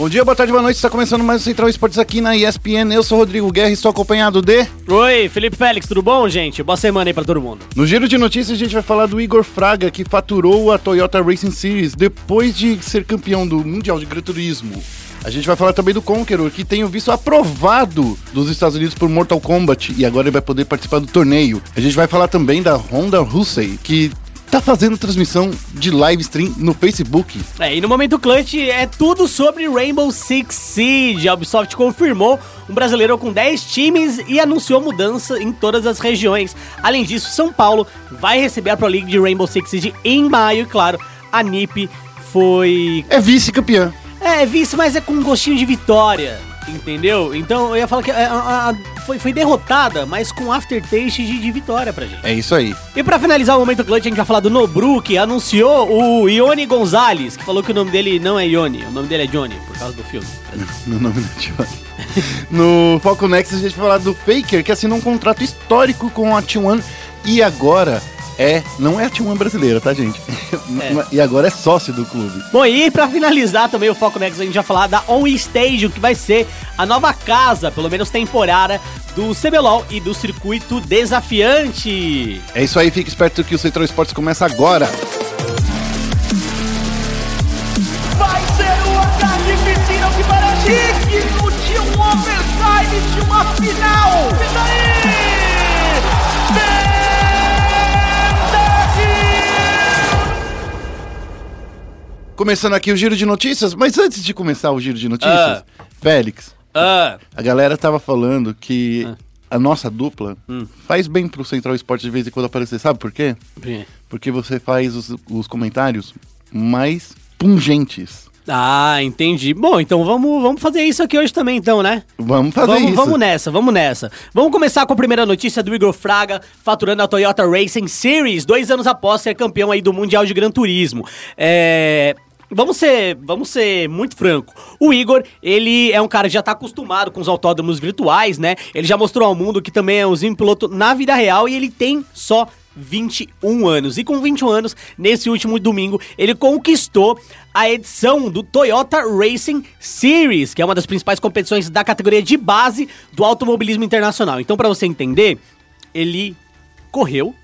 Bom dia, boa tarde, boa noite. Está começando mais o Central Esportes aqui na ESPN. Eu sou Rodrigo Guerra e estou acompanhado de. Oi, Felipe Félix, tudo bom, gente? Boa semana aí pra todo mundo. No giro de notícias, a gente vai falar do Igor Fraga, que faturou a Toyota Racing Series depois de ser campeão do Mundial de Gran Turismo. A gente vai falar também do Conqueror, que tem o visto aprovado dos Estados Unidos por Mortal Kombat e agora ele vai poder participar do torneio. A gente vai falar também da Honda Hussey, que tá fazendo transmissão de live stream no Facebook. É, e no momento clutch é tudo sobre Rainbow Six Siege. A Ubisoft confirmou um brasileiro com 10 times e anunciou mudança em todas as regiões. Além disso, São Paulo vai receber a Pro League de Rainbow Six Siege em maio e claro, a NiP foi É vice-campeã. É, vice, mas é com um gostinho de vitória, entendeu? Então eu ia falar que é, a- a- foi, foi derrotada, mas com aftertaste de, de vitória pra gente. É isso aí. E pra finalizar o momento clutch, a gente vai falar do Nobru, que anunciou o Ione Gonzalez, que falou que o nome dele não é Ione, o nome dele é Johnny, por causa do filme. No nome da Johnny. No Foco Next a gente vai falar do Faker, que assinou um contrato histórico com a T1 e agora é. Não é a T1 brasileira, tá, gente? E agora é sócio do clube. Bom, e pra finalizar também o Foco Next, a gente vai falar da On Stage, que vai ser a nova casa, pelo menos temporária, do CBLOL e do circuito desafiante. É isso aí, fique esperto que o Central Esportes começa agora. Vai ser um ataque piscina que parece digno de um overtime de uma final. E daí? Começando aqui o giro de notícias, mas antes de começar o giro de notícias, Ah. Félix, Ah, a galera tava falando que Ah. a nossa dupla Hum. faz bem pro Central Esportes de vez em quando aparecer. Sabe por quê? Porque você faz os, os comentários mais pungentes. Ah, entendi. Bom, então vamos, vamos fazer isso aqui hoje também, então, né? Vamos fazer vamos, isso. vamos nessa, vamos nessa. Vamos começar com a primeira notícia do Igor Fraga, faturando a Toyota Racing Series, dois anos após ser campeão aí do Mundial de Gran Turismo. É... Vamos ser, vamos ser muito franco. O Igor, ele é um cara que já tá acostumado com os autódromos virtuais, né? Ele já mostrou ao mundo que também é um piloto na vida real e ele tem só 21 anos. E com 21 anos, nesse último domingo, ele conquistou a edição do Toyota Racing Series, que é uma das principais competições da categoria de base do automobilismo internacional. Então, pra você entender, ele correu,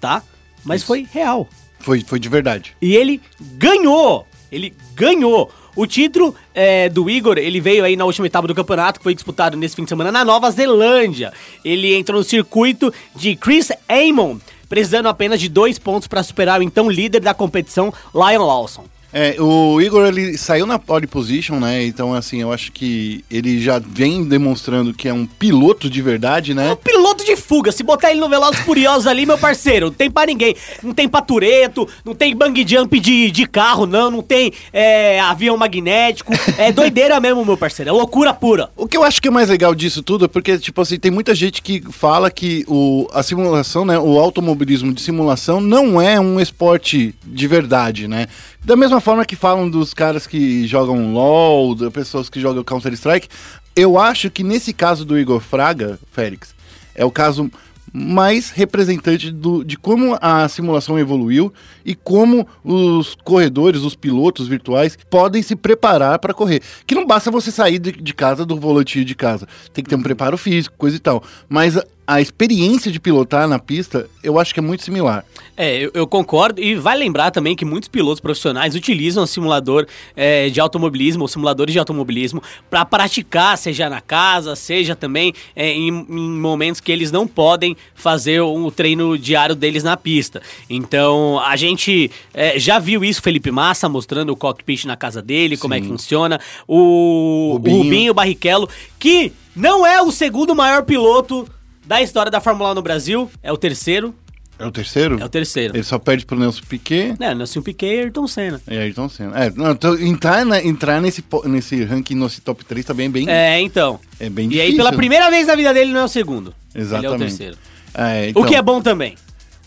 tá? Mas foi real. Foi, foi de verdade. E ele ganhou! Ele ganhou! O título é, do Igor, ele veio aí na última etapa do campeonato, que foi disputado nesse fim de semana na Nova Zelândia. Ele entrou no circuito de Chris Amon, precisando apenas de dois pontos para superar o então líder da competição, Lion Lawson. É, o Igor ele saiu na pole position, né? Então, assim, eu acho que ele já vem demonstrando que é um piloto de verdade, É um né? piloto de fuga. Se botar ele no Velozes Furiosos ali, meu parceiro, não tem pra ninguém. Não tem pra Tureto, não tem bang jump de, de carro, não. Não tem é, avião magnético. É doideira mesmo, meu parceiro. É loucura pura. O que eu acho que é mais legal disso tudo é porque, tipo assim, tem muita gente que fala que o, a simulação, né? O automobilismo de simulação não é um esporte de verdade, né? Da mesma forma que falam dos caras que jogam LOL, das pessoas que jogam Counter-Strike, eu acho que nesse caso do Igor Fraga, Félix, é o caso mais representante do, de como a simulação evoluiu e como os corredores, os pilotos virtuais podem se preparar para correr. Que não basta você sair de, de casa do volantinho de casa, tem que ter um preparo físico, coisa e tal. Mas a, experiência de pilotar na pista, eu acho que é muito similar. É, eu, eu concordo. E vai lembrar também que muitos pilotos profissionais utilizam o simulador é, de automobilismo, ou simuladores de automobilismo, para praticar, seja na casa, seja também é, em, em momentos que eles não podem fazer o treino diário deles na pista. Então, a gente é, já viu isso, Felipe Massa mostrando o cockpit na casa dele, como é que funciona. O Rubinho. o Rubinho Barrichello, que não é o segundo maior piloto da história da Fórmula 1 no Brasil, é o terceiro. É o terceiro? É o terceiro. Ele só perde pro Nelson Piquet É, Nelson Piquet e Ayrton Senna. e Ayrton Senna. É, não, então, entrar, na- entrar nesse, nesse ranking, nesse top 3 também é bem, É, então. é bem E difícil. aí, pela primeira vez na vida dele, não é o segundo. Ele é o Exatamente. terceiro. É, então, O que é bom também.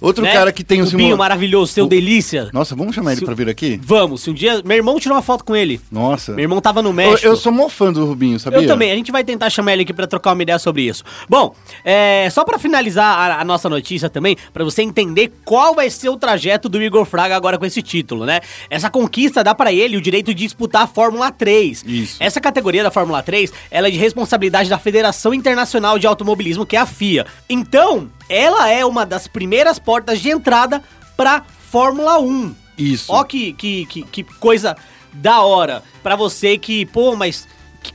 Outro né? cara que tem o Rubinho simula- maravilhoso, seu O- delícia. Nossa, vamos chamar ele Se- pra vir aqui? Vamos, se um dia. Meu irmão tirou uma foto com ele. Nossa. Meu irmão tava no Eu, México. eu sou mó fã do Rubinho, sabia? Eu também, a gente vai tentar chamar ele aqui pra trocar uma ideia sobre isso. Bom, é, só pra finalizar a, a nossa notícia também, pra você entender qual vai ser o trajeto do Igor Fraga agora com esse título, né? Essa conquista dá pra ele o direito de disputar a Fórmula 3. Isso. Essa categoria da Fórmula 3, ela é de responsabilidade da Federação Internacional de Automobilismo, que é a FIA. Então, ela é uma das primeiras portas de entrada pra Fórmula 1. Isso. Ó que, que, que, que coisa da hora pra você que, pô, mas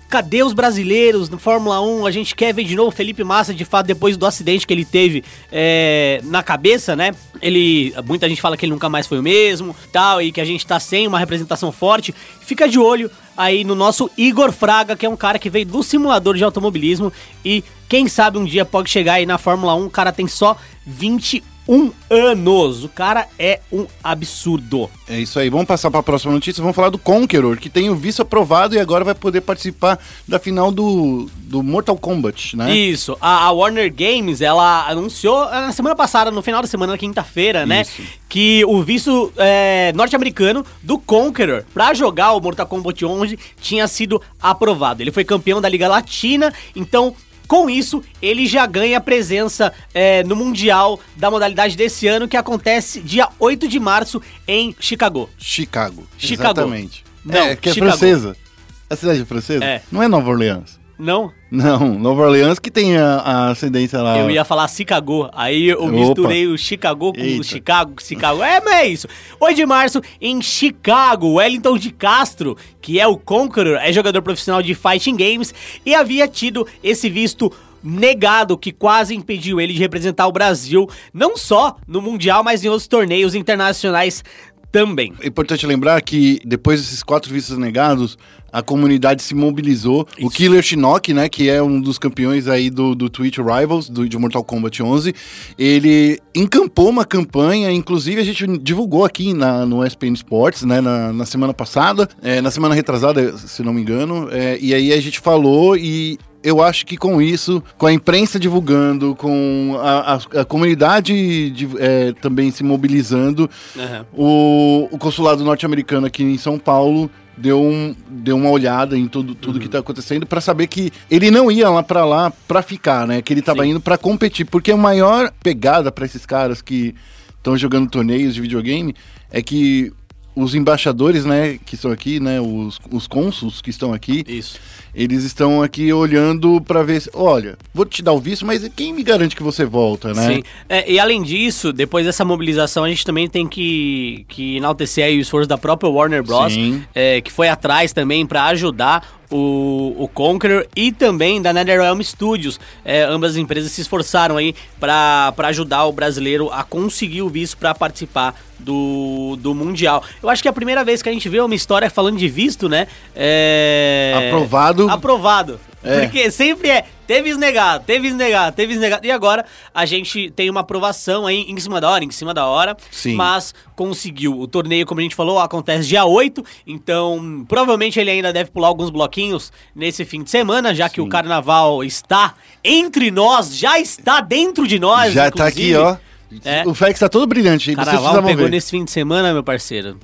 cadê os brasileiros no Fórmula 1? A gente quer ver de novo o Felipe Massa, de fato, depois do acidente que ele teve é, na cabeça, né? Ele, muita gente fala que ele nunca mais foi o mesmo, tal, e que a gente tá sem uma representação forte. Fica de olho aí no nosso Igor Fraga, que é um cara que veio do simulador de automobilismo e quem sabe um dia pode chegar aí na Fórmula 1. O cara tem só 21 anos. O cara é um absurdo. É isso aí. Vamos passar para a próxima notícia. Vamos falar do Conqueror, que tem o visto aprovado e agora vai poder participar da final do, do Mortal Kombat, né? Isso, a, a Warner Games, ela anunciou eh, na semana passada, no final da semana, na quinta-feira, né? Que o visto eh, norte-americano do Conqueror pra jogar o Mortal Kombat 11 tinha sido aprovado. Ele foi campeão da Liga Latina, então. Com isso, ele já ganha presença eh, no Mundial da modalidade desse ano, que acontece dia 8 de março em Chicago. Chicago. Chicago. Exatamente. Não, é, que é Chicago. francesa. A cidade é francesa? É. Não é Nova Orleans. Não? Não, Nova Orleans que tem a, a ascendência lá. Eu ia falar Chicago, aí eu Opa. misturei o Chicago com Eita. o Chicago, Chicago. É, mas é isso. 8 de março, em Chicago, Wellington de Castro, que é o Conqueror, é jogador profissional de Fighting Games e havia tido esse visto negado que quase impediu ele de representar o Brasil, não só no Mundial, mas em outros torneios internacionais também. É importante lembrar que depois desses quatro vistos negados, a comunidade se mobilizou. O Isso. Killer Shinnok, né, que é um dos campeões aí do, do Twitch Rivals, do, de Mortal Kombat 11, ele encampou uma campanha, inclusive a gente divulgou aqui na, no SPN Sports, né, na, na semana passada, é, na semana retrasada, se não me engano, é, e aí a gente falou e eu acho que com isso, com a imprensa divulgando, com a, a- a comunidade de- é, também se mobilizando, o, o consulado norte-americano aqui em São Paulo deu, um, deu uma olhada em tudo, tudo que tá acontecendo para saber que ele não ia lá para lá para ficar, né? Que ele tava Sim. indo para competir, porque a maior pegada para esses caras que estão jogando torneios de videogame é que os embaixadores, né, que estão aqui, né, os, os cônsuls que estão aqui, Isso. eles estão aqui olhando para ver se, olha, vou te dar o visto, mas quem me garante que você volta, né? Sim. É, e além disso, depois dessa mobilização, a gente também tem que, que enaltecer aí o esforço da própria Warner Bros. É, que foi atrás também pra ajudar o, o Conqueror e também da NetherRealm Studios. É, ambas as empresas se esforçaram aí pra pra ajudar o brasileiro a conseguir o visto pra participar do, do Mundial. Eu acho que é a primeira vez que a gente vê uma história falando de visto, né? É... Aprovado. Aprovado. É. Porque sempre é, teve esnegado, teve esnegado, teve esnegado. E agora a gente tem uma aprovação aí em cima da hora, em cima da hora. Sim. Mas conseguiu. O torneio, como a gente falou, acontece dia 8. Então, provavelmente ele ainda deve pular alguns bloquinhos nesse fim de semana, já que o carnaval está entre nós, já está dentro de nós. Já tá inclusive. aqui, ó. É. O Félix tá todo brilhante. Carnaval pegou ver. nesse fim de semana, meu parceiro.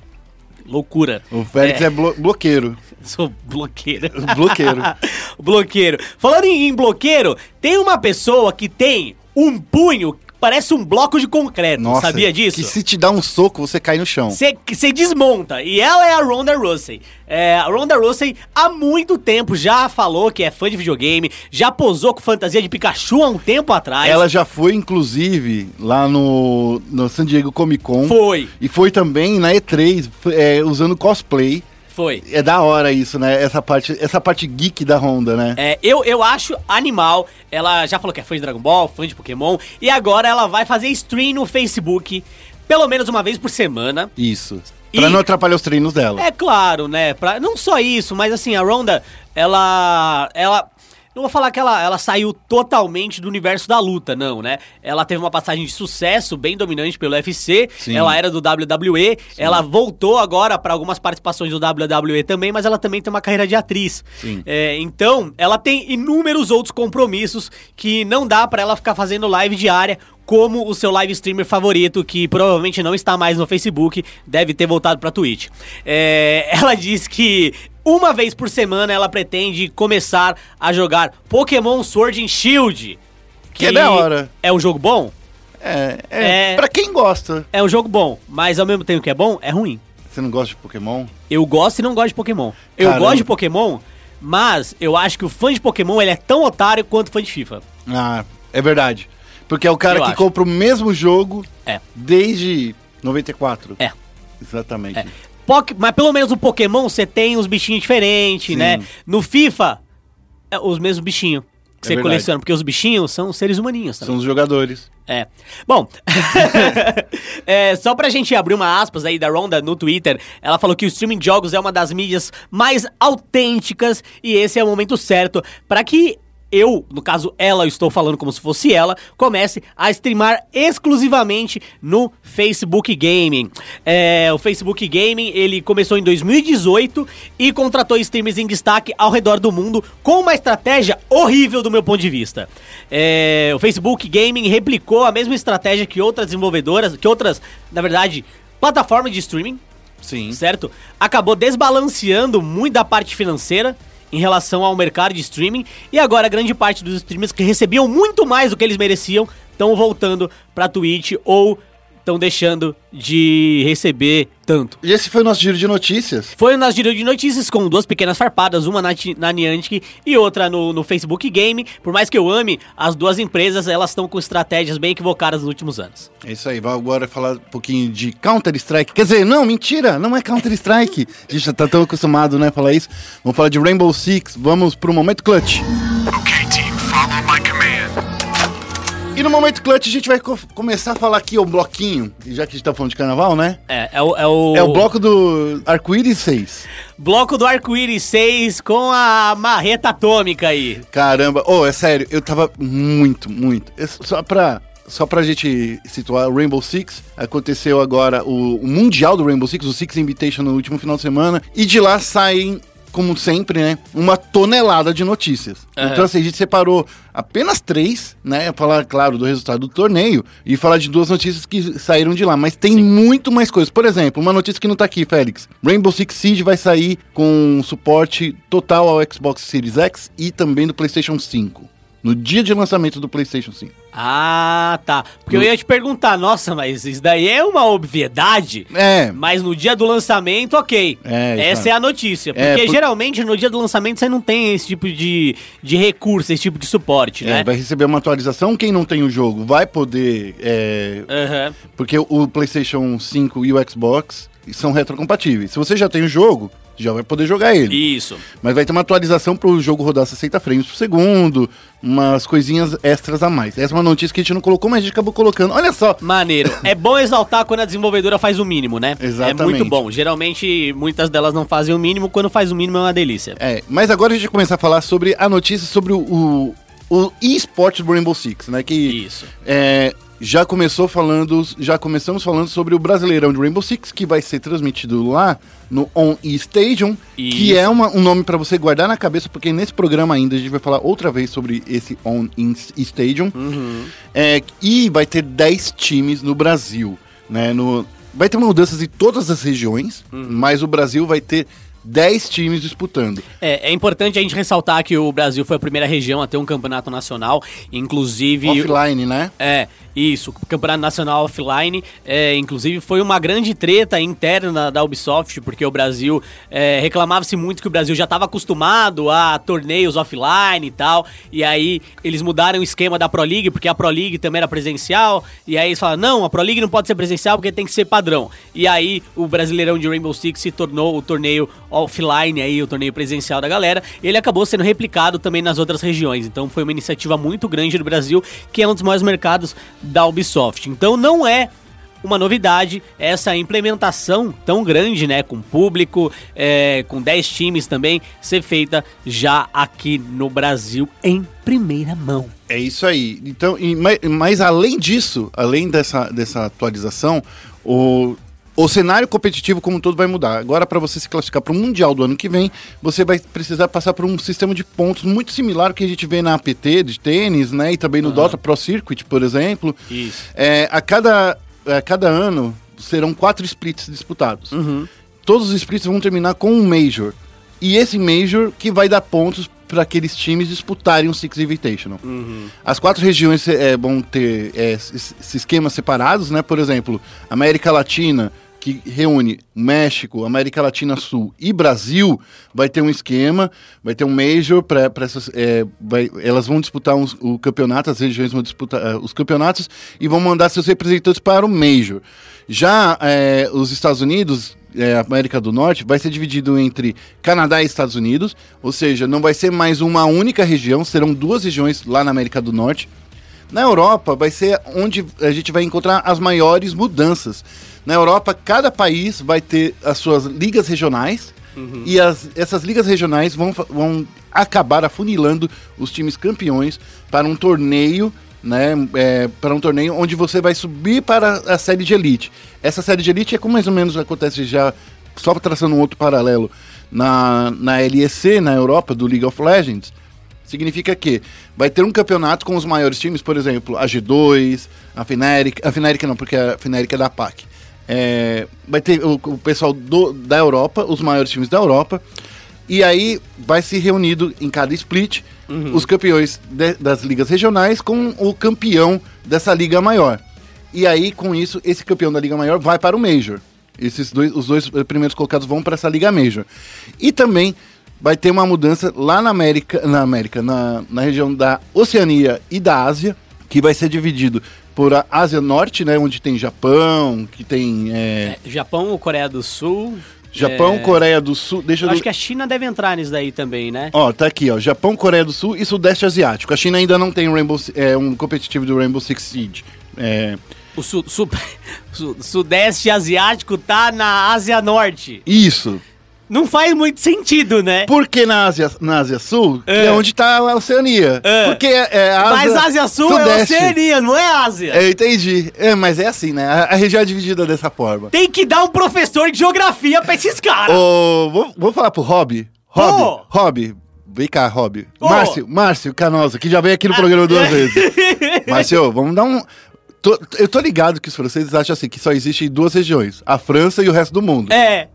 Loucura. O Félix é, blo- bloqueiro. Sou bloqueiro. Bloqueiro. bloqueiro. Falando em, em bloqueiro, tem uma pessoa que tem um punho parece um bloco de concreto. Nossa. sabia disso? Que se te dá um soco, você cai no chão. Você desmonta. E ela é a Ronda Rousey. É, a Ronda Rousey há muito tempo já falou que é fã de videogame, já posou com fantasia de Pikachu há um tempo atrás. Ela já foi, inclusive, lá no, no San Diego Comic Con. Foi, E foi também na E3, foi, é, usando cosplay. Foi. É da hora isso, né? Essa parte, essa parte geek da Honda, né? É, eu, eu acho animal. Ela já falou que é fã de Dragon Ball, fã de Pokémon. E agora ela vai fazer stream no Facebook, pelo menos uma vez por semana. Isso. Pra E- não atrapalhar os treinos dela. É claro, né? Pra, não só isso, mas assim, a Ronda, ela. Ela. Não vou falar que ela, ela saiu totalmente do universo da luta, não, né? Ela teve uma passagem de sucesso bem dominante pelo UFC. Sim. Ela era do WWE. Ela voltou agora para algumas participações do WWE também, mas ela também tem uma carreira de atriz. Sim. É, então, ela tem inúmeros outros compromissos que não dá pra ela ficar fazendo live diária como o seu live streamer favorito, que provavelmente não está mais no Facebook, deve ter voltado pra Twitch. É, ela diz que uma vez por semana ela pretende começar a jogar Pokémon Sword and Shield. Que é da hora. É um jogo bom? É, é, É. Pra quem gosta. É um jogo bom, mas ao mesmo tempo que é bom, é ruim. Você não gosta de Pokémon? Eu gosto e não gosto de Pokémon. Eu Caramba. gosto de Pokémon, mas eu acho que o fã de Pokémon ele é tão otário quanto o fã de FIFA. Ah, é verdade. Porque é o cara Eu que acho. compra o mesmo jogo É. desde 94. É. Exatamente. É. Poc- mas pelo menos no Pokémon você tem uns bichinhos diferentes, Sim. né? No FIFA, é os mesmos bichinhos que É você verdade. coleciona, porque os bichinhos são seres humaninhos também. São os jogadores. É. Bom, é, só pra gente abrir uma aspas aí da Ronda no Twitter, ela falou que o streaming de jogos é uma das mídias mais autênticas e esse é o momento certo pra que eu, no caso ela, eu estou falando como se fosse ela, comece a streamar exclusivamente no Facebook Gaming. É, o Facebook Gaming, ele começou em 2018 e contratou streamers em destaque ao redor do mundo com uma estratégia horrível do meu ponto de vista. É, o Facebook Gaming replicou a mesma estratégia que outras desenvolvedoras, que outras, na verdade, plataformas de streaming, Sim. certo? Acabou desbalanceando muito da parte financeira em relação ao mercado de streaming. E agora grande parte dos streamers que recebiam muito mais do que eles mereciam estão voltando pra Twitch ou estão deixando de receber tanto. E esse foi o nosso giro de notícias. Foi nas giro de notícias com duas pequenas farpadas, uma na, na Niantic e outra no, no Facebook Game. Por mais que eu ame, as duas empresas elas estão com estratégias bem equivocadas nos últimos anos. É isso aí, vamos agora falar um pouquinho de Counter-Strike. Quer dizer, não, mentira, não é Counter-Strike. A gente já tá tão acostumado, né, a falar isso. Vamos falar de Rainbow Six, vamos pro Momento Clutch. Okay, E no Momento Clutch a gente vai co- começar a falar aqui o bloquinho, já que a gente tá falando de carnaval, né? É, é o, é o, É o bloco do Arco-Íris 6. bloco do arco-íris 6 com a marreta atômica aí. Caramba, oh, é sério, eu tava muito, muito. Só pra, só pra gente situar, o Rainbow Six aconteceu agora o, o Mundial do Rainbow Six, o Six Invitation no último final de semana, e de lá saem, como sempre, né, uma tonelada de notícias. Aham. Então, assim, a gente separou apenas três, né, falar, claro, do resultado do torneio e falar de duas notícias que saíram de lá, mas tem muito mais coisas. Por exemplo, uma notícia que não tá aqui, Félix. Rainbow Six Siege vai sair com suporte total ao Xbox Series X e também do PlayStation 5. No dia de lançamento do PlayStation 5. Ah, tá. Porque eu ia te perguntar, nossa, mas isso daí é uma obviedade. É, Mas no dia do lançamento, ok. É, Essa é a notícia. Porque É, por- geralmente no dia do lançamento você não tem esse tipo de, de recurso, esse tipo de suporte, é, né? vai receber uma atualização. Quem não tem o jogo vai poder. é, Aham. porque o PlayStation 5 e o Xbox são retrocompatíveis. Se você já tem o jogo, já vai poder jogar ele. Isso. Mas vai ter uma atualização para o jogo rodar 60 frames por segundo, umas coisinhas extras a mais. Essa é uma notícia que a gente não colocou, mas a gente acabou colocando. Olha só, Maneiro. é bom exaltar quando a desenvolvedora faz o mínimo, né? É Exatamente. muito bom. Geralmente, muitas delas não fazem o mínimo. Quando faz o mínimo é uma delícia. É, mas agora a gente vai começar a falar sobre a notícia sobre o, o, o eSports do Rainbow Six, né? Que Isso. é, já começou falando, já começamos falando sobre o Brasileirão de Rainbow Six, que vai ser transmitido lá no On E Stadium, que Isso. é uma- um nome para você guardar na cabeça, porque nesse programa ainda a gente vai falar outra vez sobre esse On E Stadium. Uhum. É, e vai ter 10 times no Brasil, né? No, vai ter mudanças em todas as regiões, Uhum. mas o Brasil vai ter 10 times disputando. É, é importante a gente ressaltar que o Brasil foi a primeira região a ter um campeonato nacional, inclusive. Offline, né? É, isso, Campeonato Nacional Offline, é, inclusive foi uma grande treta interna da Ubisoft, porque o Brasil, é, reclamava-se muito que o Brasil já estava acostumado a torneios offline e tal, e aí eles mudaram o esquema da Pro League, porque a Pro League também era presencial, e aí eles falaram, não, a Pro League não pode ser presencial porque tem que ser padrão. E aí o Brasileirão de Rainbow Six se tornou o torneio offline aí, o torneio presencial da galera, ele acabou sendo replicado também nas outras regiões, então foi uma iniciativa muito grande do Brasil, que é um dos maiores mercados da Ubisoft. Então não é uma novidade essa implementação tão grande, né, com público, é, com 10 times também, ser feita já aqui no Brasil em primeira mão. É isso aí. Então, e- mas, mas além disso, além dessa, dessa atualização, o, o cenário competitivo como um todo vai mudar. Agora, para você se classificar para o Mundial do ano que vem, você vai precisar passar por um sistema de pontos muito similar ao que a gente vê na APT de tênis, né? E também no Dota Pro Circuit, por exemplo. Isso. É, a, cada, a cada ano serão quatro splits disputados. Uhum. Todos os splits vão terminar com um Major. E esse Major que vai dar pontos para aqueles times disputarem um Six Invitational. As quatro regiões é, vão ter é, es- esses esquemas separados, né? Por exemplo, América Latina, que reúne México, América Latina Sul e Brasil, vai ter um esquema, vai ter um Major para essas. é, vai- elas vão disputar uns- o campeonato, as regiões vão disputar é, os campeonatos e vão mandar seus representantes para o Major. Já é, os Estados Unidos, é, América do Norte, vai ser dividido entre Canadá e Estados Unidos, ou seja, não vai ser mais uma única região, serão duas regiões lá na América do Norte. Na Europa vai ser onde a gente vai encontrar as maiores mudanças. Na Europa, cada país vai ter as suas ligas regionais e as- essas ligas regionais vão, vão acabar afunilando os times campeões para um torneio, né? é, para um torneio onde você vai subir para a série de elite. Essa série de elite é como mais ou menos acontece já, só traçando um outro paralelo, na, na LEC, na Europa, do League of Legends. Significa que vai ter um campeonato com os maiores times, por exemplo, a G2, a Fnatic, a Fnatic não, porque a Fnatic é da PAC. É, vai ter o, o pessoal do- da Europa, os maiores times da Europa, e aí vai se reunido em cada split os campeões de- das ligas regionais com o campeão dessa liga maior. E aí, com isso, esse campeão da liga maior vai para o Major. Esses dois, os dois primeiros colocados vão para essa liga Major. E também vai ter uma mudança lá na América, na América, na, na região da Oceania e da Ásia, que vai ser dividido por a Ásia Norte, né, onde tem Japão, que tem é, Japão, Coreia do Sul. Japão, é, Coreia do Sul, deixa Eu acho que a China deve entrar nisso daí também, né? Ó, tá aqui, ó. Japão, Coreia do Sul e Sudeste Asiático. A China ainda não tem um, Rainbow, é, um competitivo do Rainbow Six Siege. É, O su- su- su- Sudeste Asiático tá na Ásia Norte. isso. Não faz muito sentido, né? Por que na Ásia, na Ásia Sul, É. é onde tá a Oceania? É. Porque é a Ásia, Mas Ásia Sul é Sudeste. Oceania, não é Ásia. É, entendi. É, mas é assim, né? A, a região é dividida dessa forma. Tem que dar um professor de geografia pra esses caras. Ô, vou, vou falar pro Rob. Rob, Ô. Rob. Vem cá, Rob. Ô. Márcio, Márcio Canosa, que já veio aqui no programa duas vezes. Márcio, vamos dar um... tô- eu tô ligado que os franceses acham assim, que só existem duas regiões. A França e o resto do mundo. É.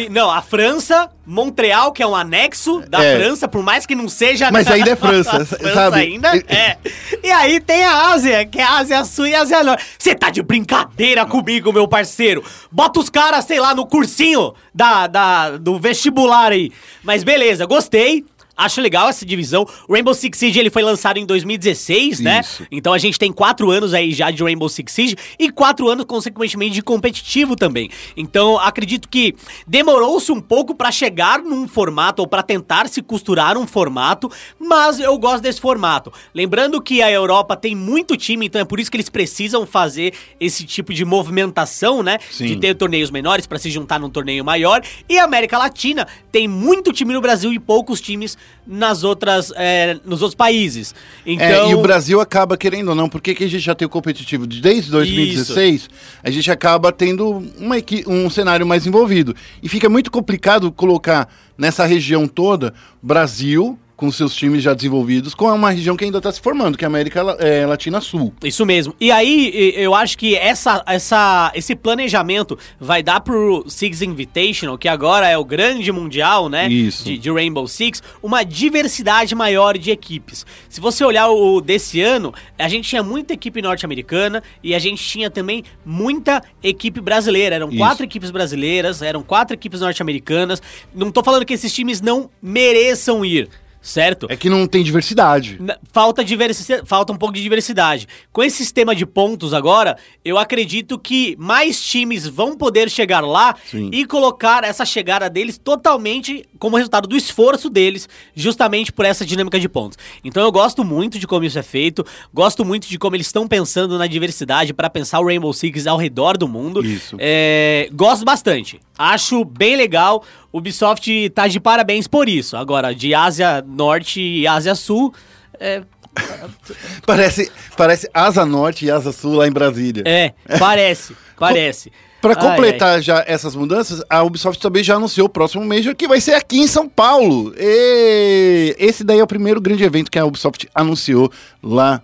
E, não, a França, Montreal, que é um anexo da É. França, por mais que não seja. Mas ainda é França, França sabe? ainda é. E aí tem a Ásia, que é a Ásia Sul e a Ásia Norte. Você tá de brincadeira comigo, meu parceiro. Bota os caras, sei lá, no cursinho da, da, do vestibular aí. Mas beleza, gostei. Acho legal essa divisão. O Rainbow Six Siege ele foi lançado em 2016, né? Isso. Então a gente tem quatro anos aí já de Rainbow Six Siege e quatro anos, consequentemente, de competitivo também. Então acredito que demorou-se um pouco pra chegar num formato ou pra tentar se costurar um formato, mas eu gosto desse formato. Lembrando que a Europa tem muito time, então é por isso que eles precisam fazer esse tipo de movimentação, né? Sim. De ter torneios menores pra se juntar num torneio maior. E a América Latina tem muito time no Brasil e poucos times nas outras, é, nos outros países. Então, É, e o Brasil acaba, querendo ou não, porque que a gente já tem o competitivo de- desde 2016, a gente acaba tendo uma um cenário mais envolvido. E fica muito complicado colocar nessa região toda Brasil, com seus times já desenvolvidos, com uma região que ainda está se formando, que é a América é, Latina Sul. Isso mesmo. E aí, eu acho que essa, essa, esse planejamento vai dar pro Six Invitational, que agora é o grande mundial, né? Isso. De, de Rainbow Six, uma diversidade maior de equipes. Se você olhar o desse ano, a gente tinha muita equipe norte-americana e a gente tinha também muita equipe brasileira. Eram Isso. quatro equipes brasileiras, eram quatro equipes norte-americanas. Não tô falando que esses times não mereçam ir. Certo? É que não tem diversidade. Falta, diversi- falta um pouco de diversidade. Com esse sistema de pontos agora, eu acredito que mais times vão poder chegar lá Sim. e colocar essa chegada deles totalmente como resultado do esforço deles, justamente por essa dinâmica de pontos. Então eu gosto muito de como isso é feito, gosto muito de como eles estão pensando na diversidade para pensar o Rainbow Six ao redor do mundo. Isso. É, gosto bastante. Acho bem legal. Ubisoft tá de parabéns por isso. Agora, de Ásia Norte e Ásia Sul, é, Parece, parece Asa Norte e Asa Sul lá em Brasília. é parece, parece. Ai, completar já essas mudanças, a Ubisoft também já anunciou o próximo Major, que vai ser aqui em São Paulo. E esse daí é o primeiro grande evento que a Ubisoft anunciou lá,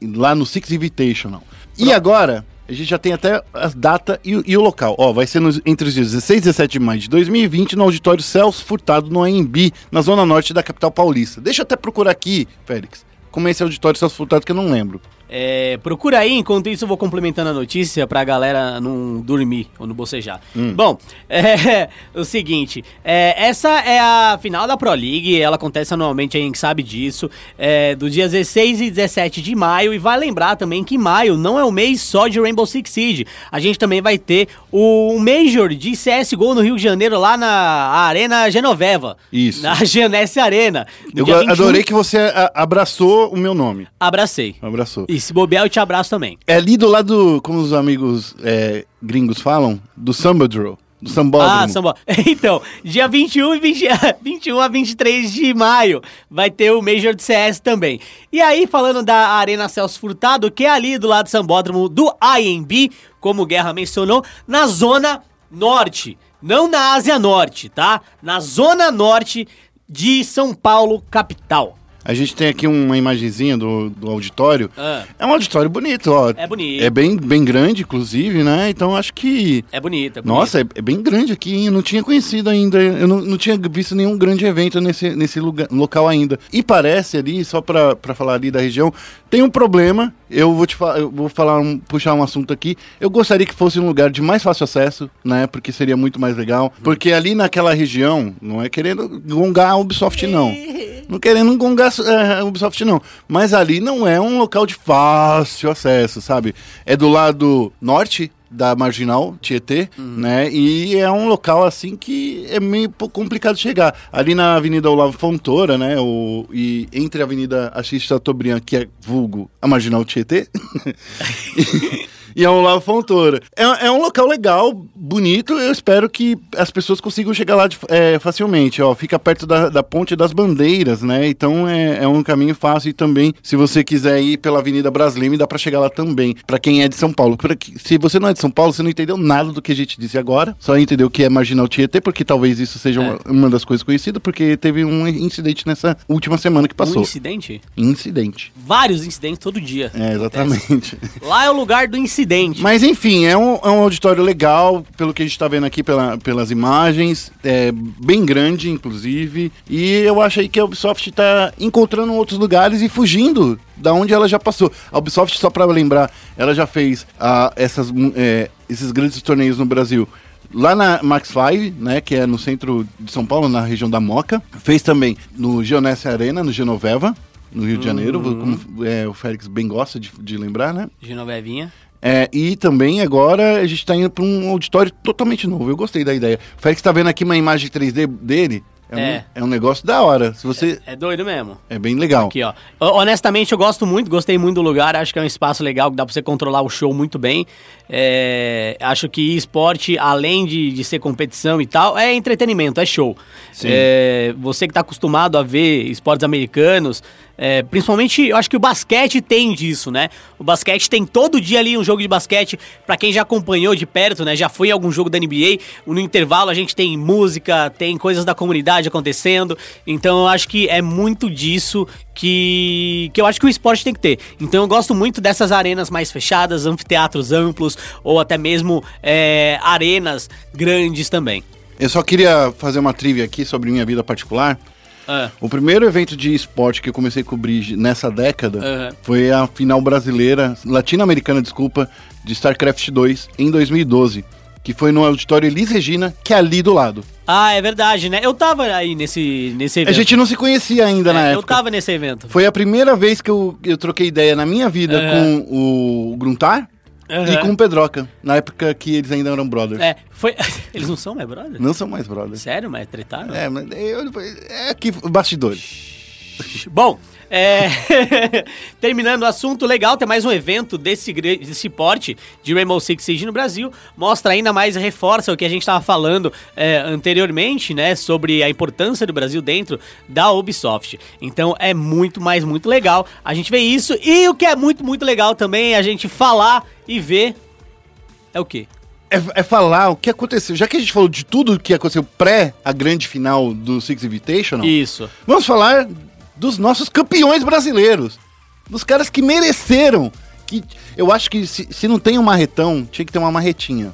lá no Six Invitational. E agora, a gente já tem até a data e, o- e o local. Ó, vai ser nos- entre os dias 16 e 17 de maio de 2020 no auditório Celso Furtado, no AMB, na zona norte da capital paulista. Deixa eu até procurar aqui, Félix, como é esse auditório Celso Furtado, que eu não lembro. É, procura aí, enquanto isso eu vou complementando a notícia pra galera não dormir ou não bocejar. Bom, é o seguinte, é, essa é a final da Pro League, ela acontece anualmente, a gente sabe disso, é, do dia 16 e 17 de maio, e vai lembrar também que maio não é o mês só de Rainbow Six Siege, a gente também vai ter o Major de CSGO no Rio de Janeiro, lá na Arena Genoveva. Isso. Na Genesse Arena. Eu dia 21. adorei que você abraçou o meu nome. Abracei. Abraçou. E se bobear, eu te abraço também. É ali do lado, como os amigos é, gringos falam, do Sambodro. Do Sambódromo. Ah, samba. Então, dia 21 e 20, 21 a 23 de maio vai ter o Major de CS também. E aí, falando da Arena Celso Furtado, que é ali do lado do Sambódromo do IMB, como o Guerra mencionou, na Zona Norte. Não na Ásia Norte, tá? Na Zona Norte de São Paulo, capital. A gente tem aqui uma imagenzinha do, do auditório. Ah. É um auditório bonito, ó. É bonito. É bem, bem grande, inclusive, né? Então acho que. É bonito, é bonito. Nossa, é, é bem grande aqui, hein? Eu não tinha conhecido ainda. Eu não, não tinha visto nenhum grande evento nesse, nesse lugar, local ainda. E parece ali, só pra, pra falar ali da região, tem um problema. Eu vou te falar, eu vou falar um, puxar um assunto aqui. Eu gostaria que fosse um lugar de mais fácil acesso, né? Porque seria muito mais legal. Porque ali naquela região, não é querendo gongar a Ubisoft, não. Não querendo gongar é, a Ubisoft, não. Mas ali não é um local de fácil acesso, sabe? É do lado norte da Marginal Tietê, né? E é um local assim que é meio complicado chegar. Ali na Avenida Olavo Fontoura, né? O, e entre a Avenida Assis Chateaubriand, que é vulgo a Marginal Tietê, e é um Olavo Fontoura. É, é um local legal, bonito. Eu espero que as pessoas consigam chegar lá de- é, facilmente. Ó, fica perto da, da Ponte das Bandeiras, né? Então é, é um caminho fácil. E também, se você quiser ir pela Avenida Braslime, dá pra chegar lá também. Pra quem é de São Paulo. Pra se você não é de São Paulo, você não entendeu nada do que a gente disse agora. Só entendeu o que é Marginal Tietê, porque talvez isso seja uma, uma das coisas conhecidas, porque teve um incidente nessa última semana que Um passou. incidente? Incidente. Vários incidentes todo dia. É, exatamente. Lá é o lugar do incidente. Mas enfim, é um, é um auditório legal, pelo que a gente tá vendo aqui pela- pelas imagens. É bem grande, inclusive. E eu acho aí que a Ubisoft tá encontrando outros lugares e fugindo da onde ela já passou. A Ubisoft, só para lembrar, ela já fez ah, essas, hum, é, esses grandes torneios no Brasil. Lá na Max 5, né, que é no centro de São Paulo, na região da Moca. Fez também no Geonesse Arena, no Genoveva, no Rio de Janeiro, como é, o Félix bem gosta de, de lembrar, né? Genovevinha. É, e também agora a gente tá indo para um auditório totalmente novo. Eu gostei da ideia. O Félix tá vendo aqui uma imagem 3D dele. É, É. Um, é um negócio da hora. Se você. É doido mesmo. É, bem legal. Aqui, ó. Ho- Honestamente, eu gosto muito, gostei muito do lugar. Acho que é um espaço legal que dá pra você controlar o show muito bem. É, acho que esporte, além de, de ser competição e tal, é entretenimento, é show. É, você que tá acostumado a ver esportes americanos, é, principalmente, eu acho que o basquete tem disso, né? O basquete tem todo dia ali um jogo de basquete. Pra quem já acompanhou de perto, né? Já foi em algum jogo da NBA. No intervalo a gente tem música, tem coisas da comunidade acontecendo. Então eu acho que é muito disso que, que eu acho que o esporte tem que ter. Então eu gosto muito dessas arenas mais fechadas, anfiteatros amplos ou até mesmo é, arenas grandes também. Eu só queria fazer uma trivia aqui sobre minha vida particular. Ah, O primeiro evento de esporte que eu comecei a cobrir nessa década Aham. foi a final brasileira, latino-americana, desculpa, de StarCraft 2 em 2012. Que foi no auditório Elis Regina, que é ali do lado. Ah, é verdade, né? Eu tava aí nesse, nesse A evento. gente não se conhecia ainda na É, eu época. tava nesse evento. Foi a primeira vez que eu, eu troquei ideia na minha vida Aham. com o Gruntar e Aham. com o Pedroca. Na época que eles ainda eram brothers. É, foi. Eles não são mais brother? Não são mais brothers. Sério, mas tretaram? É, mas eu, é aqui, bastidores. Bom, é, terminando o assunto, legal ter mais um evento desse, desse porte de Rainbow Six Siege no Brasil. Mostra ainda mais, reforça o que a gente estava falando é, anteriormente, né? Sobre a importância do Brasil dentro da Ubisoft. Então é muito, mais muito legal a gente ver isso. E o que é muito, muito legal também é a gente falar e ver. É o quê? é, é falar o que aconteceu. Já que a gente falou de tudo que aconteceu pré a grande final do Six Invitational, Isso. vamos falar dos nossos campeões brasileiros. Dos caras que mereceram. Que eu acho que se, se não tem um marretão, tinha que ter uma marretinha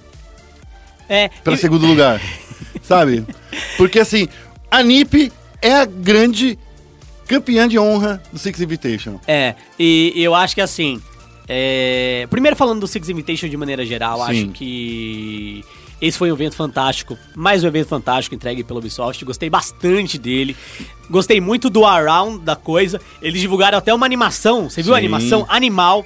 É, para e- segundo lugar. sabe? Porque assim, a NiP é a grande campeã de honra do Six Invitational. É, e eu acho que assim. é, Primeiro falando do Six Invitation de maneira geral, Sim. acho que esse foi um evento fantástico. Mais um evento fantástico entregue pela Ubisoft. Gostei bastante dele. Gostei muito do Around da coisa. Eles divulgaram até uma animação. Você viu a Sim. animação? Animal.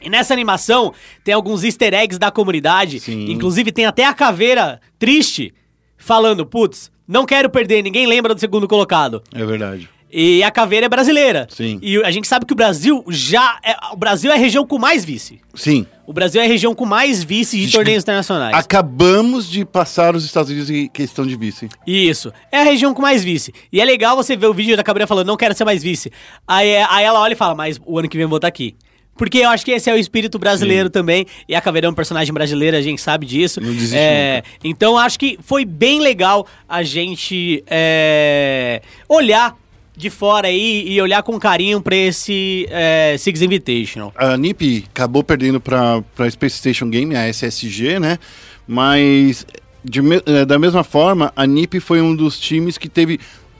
E nessa animação tem alguns easter eggs da comunidade. Sim. Inclusive tem até a caveira triste falando: putz, não quero perder, ninguém lembra do segundo colocado. É verdade. E a caveira é brasileira. Sim. E a gente sabe que o Brasil já. É, o Brasil é a região com mais vice. Sim. O Brasil é a região com mais vice de torneios internacionais. Acabamos de passar os Estados Unidos em questão de vice. Isso. É a região com mais vice. E é legal você ver o vídeo da caveira falando, não quero ser mais vice. Aí, é- aí ela olha e fala, mas o ano que vem eu vou estar aqui. Porque eu acho que esse é o espírito brasileiro também. E a Caveira é um personagem brasileiro, a gente sabe disso. Não desiste É, então acho que foi bem legal a gente é, olhar de fora aí e olhar com carinho pra esse é, Six Invitational. A NiP acabou perdendo para a Space Station Game, a SSG, né? Mas de eh, da mesma forma, a NiP foi um dos times que teve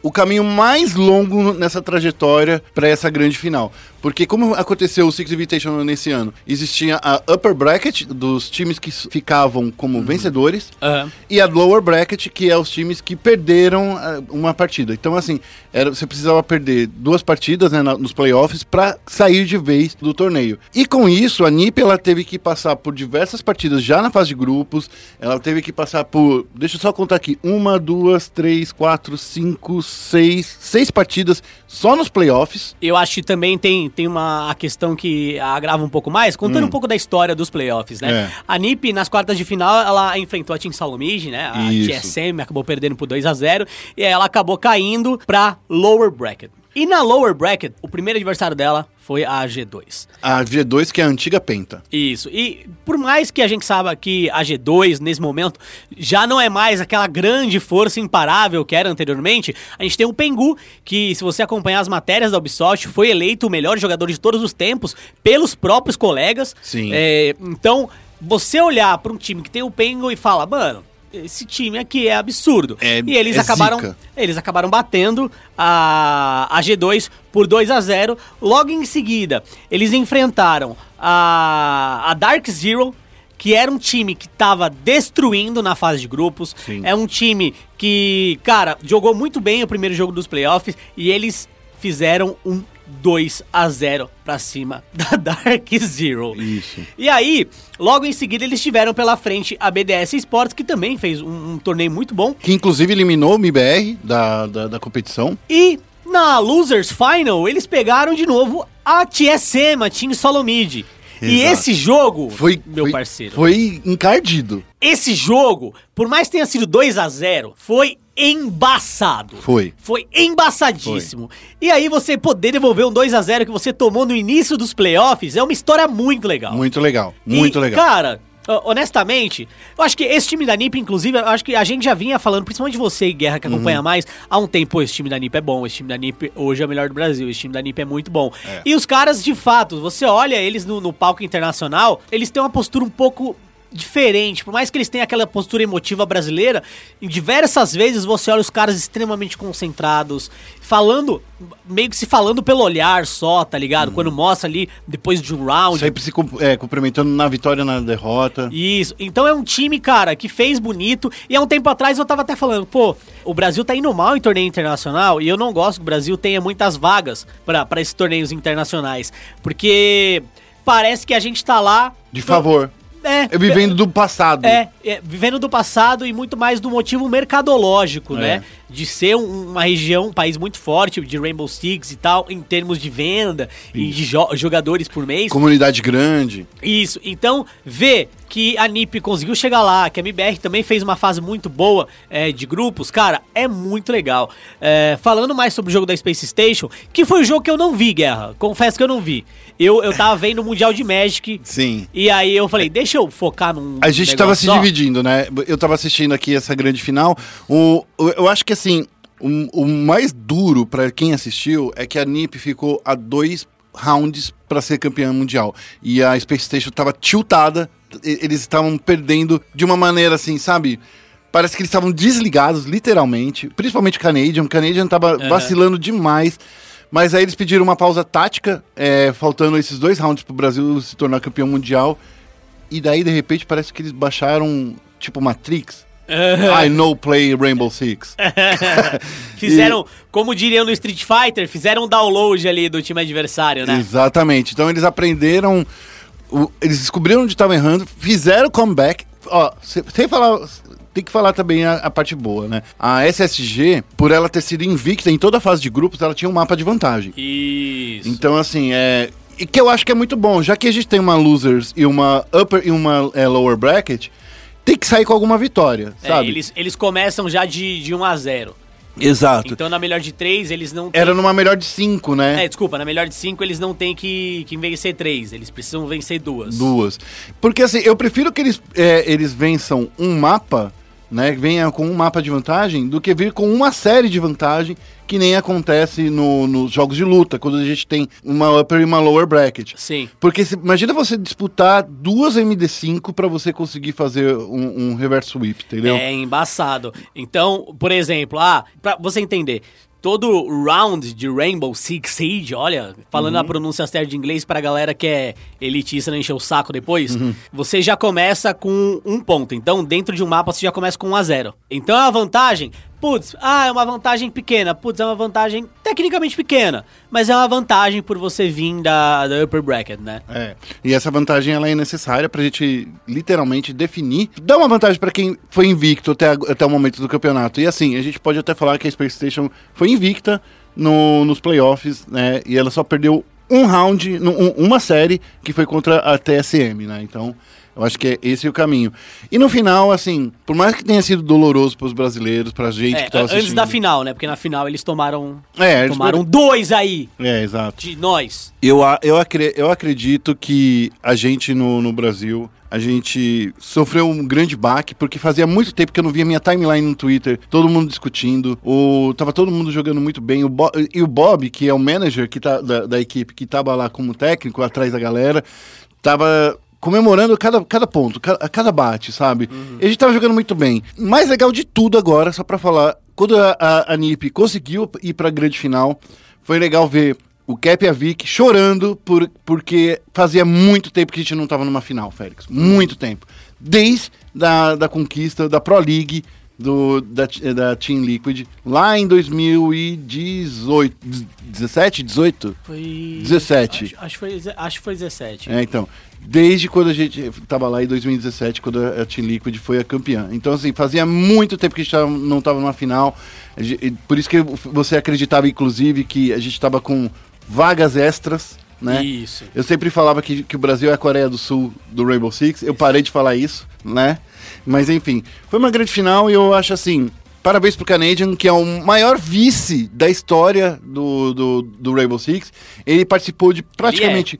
o caminho mais longo nessa trajetória para essa grande final. Porque como aconteceu o Six Invitational nesse ano, existia a upper bracket dos times que ficavam como vencedores Aham. e a lower bracket, que é os times que perderam ah, uma partida. Então, assim, era, você precisava perder duas partidas né, nos playoffs para sair de vez do torneio. E com isso, a NiP ela teve que passar por diversas partidas já na fase de grupos. Ela teve que passar por. Deixa eu só contar aqui: uma, duas, três, quatro, cinco, seis. Seis partidas só nos playoffs. Eu acho que também tem, tem uma a questão que agrava um pouco mais, contando um pouco da história dos playoffs, né? Hum. É. A NiP, nas quartas de final, ela enfrentou a Team Salomige, né? A Isso. TSM acabou perdendo por 2 a 0 e aí ela acabou caindo pra lower bracket. E na lower bracket, o primeiro adversário dela foi a G2. A G2, que é a antiga Penta. Isso. E por mais que a gente saiba que a G2, nesse momento, já não é mais aquela grande força imparável que era anteriormente, a gente tem o Pengu, que, se você acompanhar as matérias da Ubisoft, foi eleito o melhor jogador de todos os tempos pelos próprios colegas. Sim. É, então, você olhar para um time que tem o Pengu e fala, mano. Esse time aqui é absurdo. É- e eles é acabaram zica. eles acabaram batendo a, a G2 por 2 a 0 Logo em seguida, eles enfrentaram a, a Dark Zero, que era um time que tava destruindo na fase de grupos. Sim. É um time que, cara, jogou muito bem o primeiro jogo dos playoffs e eles fizeram um 2 a 0 pra cima da Dark Zero. Isso. E aí, logo em seguida, eles tiveram pela frente a BDS Sports, que também fez um- um torneio muito bom. Que inclusive eliminou o MBR da, da, da competição. E na Losers Final, eles pegaram de novo a TSM, a Team Solomid. E Exato. esse jogo, Foi, meu foi- parceiro, Foi encardido. esse jogo, por mais que tenha sido 2 a 0 foi embaçado. Foi. Foi embaçadíssimo. E aí você poder devolver um 2 a 0 que você tomou no início dos playoffs é uma história muito legal. Muito legal. E, Muito legal. Cara, honestamente, eu acho que esse time da NiP, inclusive, eu acho que a gente já vinha falando, principalmente você, Guerra, que Uhum. acompanha mais, há um tempo, esse time da NiP é bom, esse time da NiP hoje é o melhor do Brasil, esse time da NiP é muito bom. E os caras, de fato, você olha eles no, no palco internacional, eles têm uma postura um pouco diferente, por mais que eles tenham aquela postura emotiva brasileira, em diversas vezes você olha os caras extremamente concentrados, falando, meio que se falando pelo olhar só, tá ligado? Quando mostra ali, depois de um round, Sempre se é, cumprimentando na vitória na derrota. isso. Então é um time, cara, que fez bonito. E há um tempo atrás eu tava até falando, pô, o Brasil tá indo mal em torneio internacional e eu não gosto que o Brasil tenha muitas vagas pra esses torneios internacionais. Porque parece que a gente tá lá. De favor. É, Eu vivendo do passado. é, é, vivendo do passado e muito mais do motivo mercadológico, É. né? De ser um- uma região, um país muito forte de Rainbow Six e tal, em termos de venda e de jo- jogadores por mês. Comunidade grande. Isso, então ver que a NiP conseguiu chegar lá, que a MBR também fez uma fase muito boa é, de grupos, cara, é muito legal. É, falando mais sobre o jogo da Space Station, que foi o jogo que eu não vi, Guerra, confesso que eu não vi. Eu, eu tava vendo o Mundial de Magic, Sim. e aí eu falei, deixa eu focar num A gente tava se só. dividindo, né? Eu tava assistindo aqui essa grande final. O- eu acho que assim, o, o mais duro pra quem assistiu é que a NiP ficou a dois rounds pra ser campeã mundial. E a Space Station tava tiltada, eles estavam perdendo de uma maneira assim, sabe? Parece que eles estavam desligados, literalmente. Principalmente o Canadian. O Canadian tava vacilando demais. Mas aí eles pediram uma pausa tática, é, faltando esses dois rounds pro Brasil se tornar campeão mundial. E daí, de repente, parece que eles baixaram, tipo, Matrix. I know play Rainbow Six. Fizeram, como diriam no Street Fighter, fizeram um download ali do time adversário, né? Exatamente. Então eles aprenderam, eles descobriram onde estavam errando, fizeram comeback. Ó, se- sem falar, tem que falar também a, a parte boa, né? A SSG, por ela ter sido invicta em toda a fase de grupos, ela tinha um mapa de vantagem. Isso. Então, assim, é. E que eu acho que é muito bom, já que a gente tem uma losers e uma upper e uma é, lower bracket, tem que sair com alguma vitória, É, sabe? eles, eles começam já de, de 1 a 0 Exato. Então na melhor de 3 eles não têm... Era numa melhor de cinco, né? É, desculpa, na melhor de 5 eles não têm que, que vencer 3, eles precisam vencer duas. Duas. Porque assim, eu prefiro que eles, é, eles vençam um mapa, né? Venha com um mapa de vantagem, do que vir com uma série de vantagem, que nem acontece no- nos jogos de luta, quando a gente tem uma upper e uma lower bracket. Sim. Porque se- imagina você disputar duas MD5 pra você conseguir fazer um, um reverse sweep, entendeu? É embaçado. Então, por exemplo, ah, pra você entender, todo round de Rainbow Six Siege, olha, falando Uhum. a pronúncia certa de inglês pra galera que é elitista não encher o saco depois, Uhum. você já começa com um ponto. Então, dentro de um mapa, você já começa com 1 a 0 Então, é uma vantagem. Putz, ah, é uma vantagem pequena. Putz, é uma vantagem tecnicamente pequena. Mas é uma vantagem por você vir da, da upper bracket, né? É. E essa vantagem ela é necessária pra gente literalmente definir. Dá uma vantagem pra quem foi invicto até, até o momento do campeonato. E assim, a gente pode até falar que a Space Station foi invicta no- nos playoffs, né? E ela só perdeu um round, um- uma série que foi contra a TSM, né? Então, eu acho que é esse o caminho. E no final, assim, por mais que tenha sido doloroso pros brasileiros, pra gente É, que tava antes assistindo. da final, né? Porque na final eles tomaram. É, eles tomaram dois aí É, exato. de nós. Eu, a- eu, acre- eu acredito que a gente no, no Brasil, a gente sofreu um grande baque, porque fazia muito tempo que eu não via minha timeline no Twitter, todo mundo discutindo, o, tava todo mundo jogando muito bem, o Bo- e o Bob, que é o manager que tá, da, da equipe, que tava lá como técnico, atrás da galera, tava comemorando cada, cada ponto, cada, cada bate, sabe? E a gente tava jogando muito bem. Mais legal de tudo agora, só pra falar, quando a, a, a NiP conseguiu ir pra grande final, foi legal ver o Cap e a Vic chorando por, porque fazia muito tempo que a gente não tava numa final, Félix. Muito tempo. Desde da, da conquista da Pro League do, da, da Team Liquid, lá em 2018, 17, 18? Foi. 17. Acho, acho, foi, acho que foi 17. É, então. Desde quando a gente tava lá em 2017, quando a Team Liquid foi a campeã. Então, assim, fazia muito tempo que a gente não tava numa final. Por isso que você acreditava, inclusive, que a gente tava com vagas extras, né? Isso. Eu sempre falava que, que o Brasil é a Coreia do Sul do Rainbow Six. Eu parei de falar isso, né? Mas enfim, foi uma grande final e eu acho assim. Parabéns pro Canadian, que é o maior vice da história do, do, do Rainbow Six. Ele participou de praticamente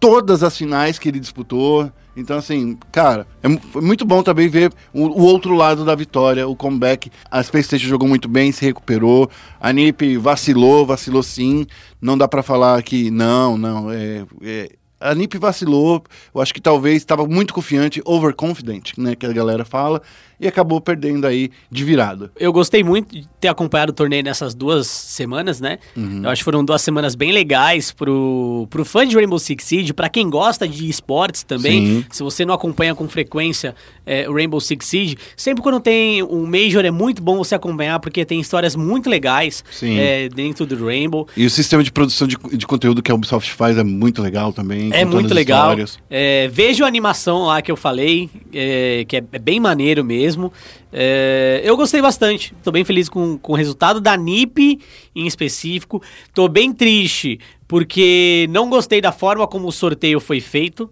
todas as finais que ele disputou. Então, assim, cara, é muito bom também ver o, o outro lado da vitória, o comeback. A Space Station jogou muito bem, se recuperou. A NiP vacilou, vacilou sim. Não dá pra falar que não, não. É, é- a NiP vacilou. Eu acho que talvez estava muito confiante, overconfident, né, que a galera fala. E acabou perdendo aí de virada. Eu gostei muito de ter acompanhado o torneio nessas duas semanas, né? Uhum. Eu acho que foram duas semanas bem legais pro, pro fã de Rainbow Six Siege, pra quem gosta de esportes também. Sim. Se você não acompanha com frequência é, o Rainbow Six Siege, sempre quando tem um Major é muito bom você acompanhar, porque tem histórias muito legais é, dentro do Rainbow. E o sistema de produção de, de conteúdo que a Ubisoft faz é muito legal também. É muito legal. É, vejo a animação lá que eu falei, é, que é, é bem maneiro mesmo. É, eu gostei bastante. Tô bem feliz com, com o resultado da NIP em específico. Tô bem triste porque não gostei da forma como o sorteio foi feito.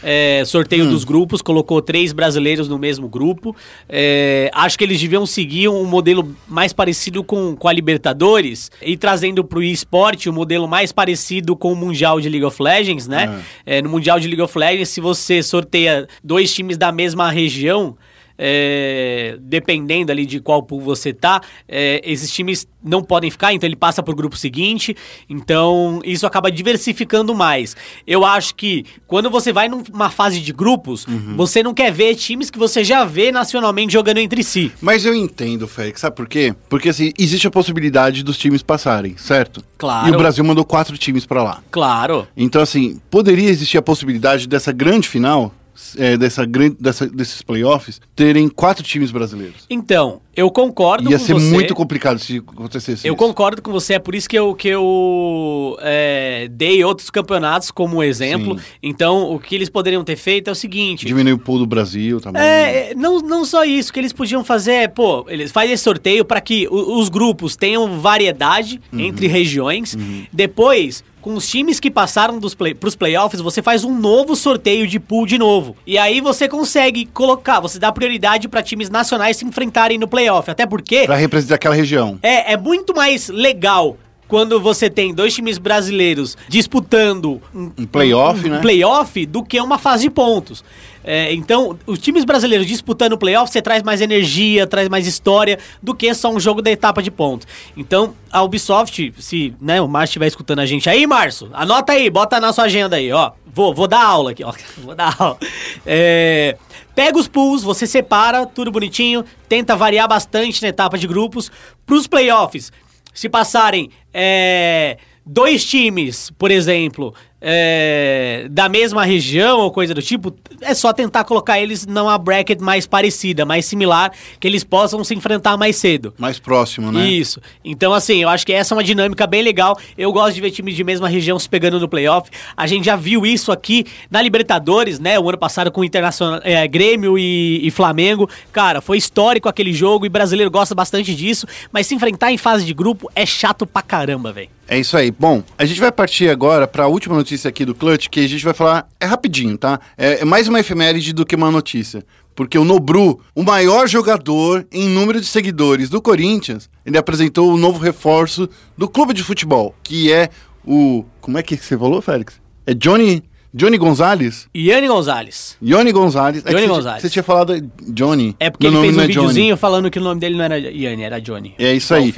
É, sorteio Hum. dos grupos, colocou três brasileiros no mesmo grupo. É, acho que eles deviam seguir um modelo mais parecido com, com a Libertadores e trazendo pro eSport um modelo mais parecido com o Mundial de League of Legends, né? É, no Mundial de League of Legends, se você sorteia dois times da mesma região, é, dependendo ali de qual pool você tá, é, esses times não podem ficar, então ele passa pro grupo seguinte. Então isso acaba diversificando mais. Eu acho que quando você vai numa fase de grupos, Uhum. você não quer ver times que você já vê nacionalmente jogando entre si. Mas eu entendo, Félix, sabe por quê? Porque assim, existe a possibilidade dos times passarem, certo? Claro. E o Brasil mandou quatro times pra lá. Claro. Então, assim, poderia existir a possibilidade dessa grande final, é, dessa, gran- dessa- desses playoffs, terem quatro times brasileiros. Então, eu concordo Ia com ser você. muito complicado se acontecesse Eu isso. concordo com você, é por isso que eu, que eu é, dei outros campeonatos como exemplo. Sim. Então, o que eles poderiam ter feito é o seguinte: Diminuir o pool do Brasil também. É, é, não, não só isso, o que eles podiam fazer é, pô, eles fazem esse sorteio para que os grupos tenham variedade Uhum. entre regiões. Depois, com os times que passaram dos play, pros playoffs, você faz um novo sorteio de pool de novo. E aí você consegue colocar, você dá prioridade para times nacionais se enfrentarem no playoff. Até porque Pra representar aquela região. é, é muito mais legal quando você tem dois times brasileiros disputando um, Um playoff, um né? playoff do que uma fase de pontos. É, então, os times brasileiros disputando o playoff, você traz mais energia, traz mais história do que só um jogo da etapa de pontos. Então, a Ubisoft, se né, o Márcio estiver escutando a gente aí, Márcio, anota aí, bota na sua agenda aí, ó. Vou, vou dar aula aqui, ó. Vou dar aula. É, pega os pools, você separa, tudo bonitinho, tenta variar bastante na etapa de grupos. Pros playoffs, se passarem é, dois times, por exemplo, é, da mesma região ou coisa do tipo, é só tentar colocar eles numa bracket mais parecida, mais similar, que eles possam se enfrentar mais cedo. Mais próximo, né? Isso. Então, assim, eu acho que essa é uma dinâmica bem legal. Eu gosto de ver times de mesma região se pegando no playoff. A gente já viu isso aqui na Libertadores, né? O ano passado com o Internacional, é, Grêmio e, e Flamengo. Cara, foi histórico aquele jogo e brasileiro gosta bastante disso. Mas se enfrentar em fase de grupo é chato pra caramba, velho. É isso aí. Bom, a gente vai partir agora para a última notícia aqui do Clutch, que a gente vai falar. É rapidinho, tá? É, é mais uma efeméride do que uma notícia. Porque o Nobru, o maior jogador em número de seguidores do Corinthians, ele apresentou o novo reforço do clube de futebol, que é o. Como é que você falou, Félix? É Johnny. Johnny Gonzalez? Iane Gonzalez. Johnny Gonzalez. É Johnny você- Gonzalez. Você tinha falado Johnny. É porque ele fez um é videozinho falando que o nome dele não era Iane, era Johnny. É isso aí.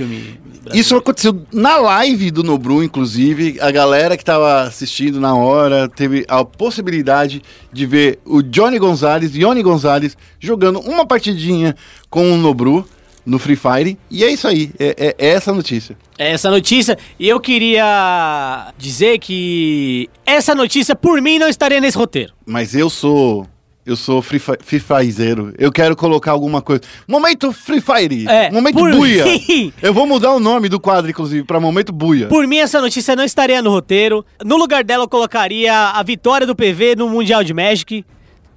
Isso aconteceu na live do Nobru, inclusive. A galera que tava assistindo na hora teve a possibilidade de ver o Johnny Gonzalez, Johnny Gonzalez, jogando uma partidinha com o Nobru no Free Fire. E é isso aí. É, é- é essa notícia. essa notícia. E eu queria dizer que essa notícia, por mim, não estaria nesse roteiro. Mas eu sou. Eu sou free, fi- free Firezeiro. Eu quero colocar alguma coisa. Momento Free Fire. É, Momento Buia. mim. Eu vou mudar o nome do quadro, inclusive, pra Momento Buia. Por mim, essa notícia não estaria no roteiro. No lugar dela, eu colocaria a vitória do PV no Mundial de Magic,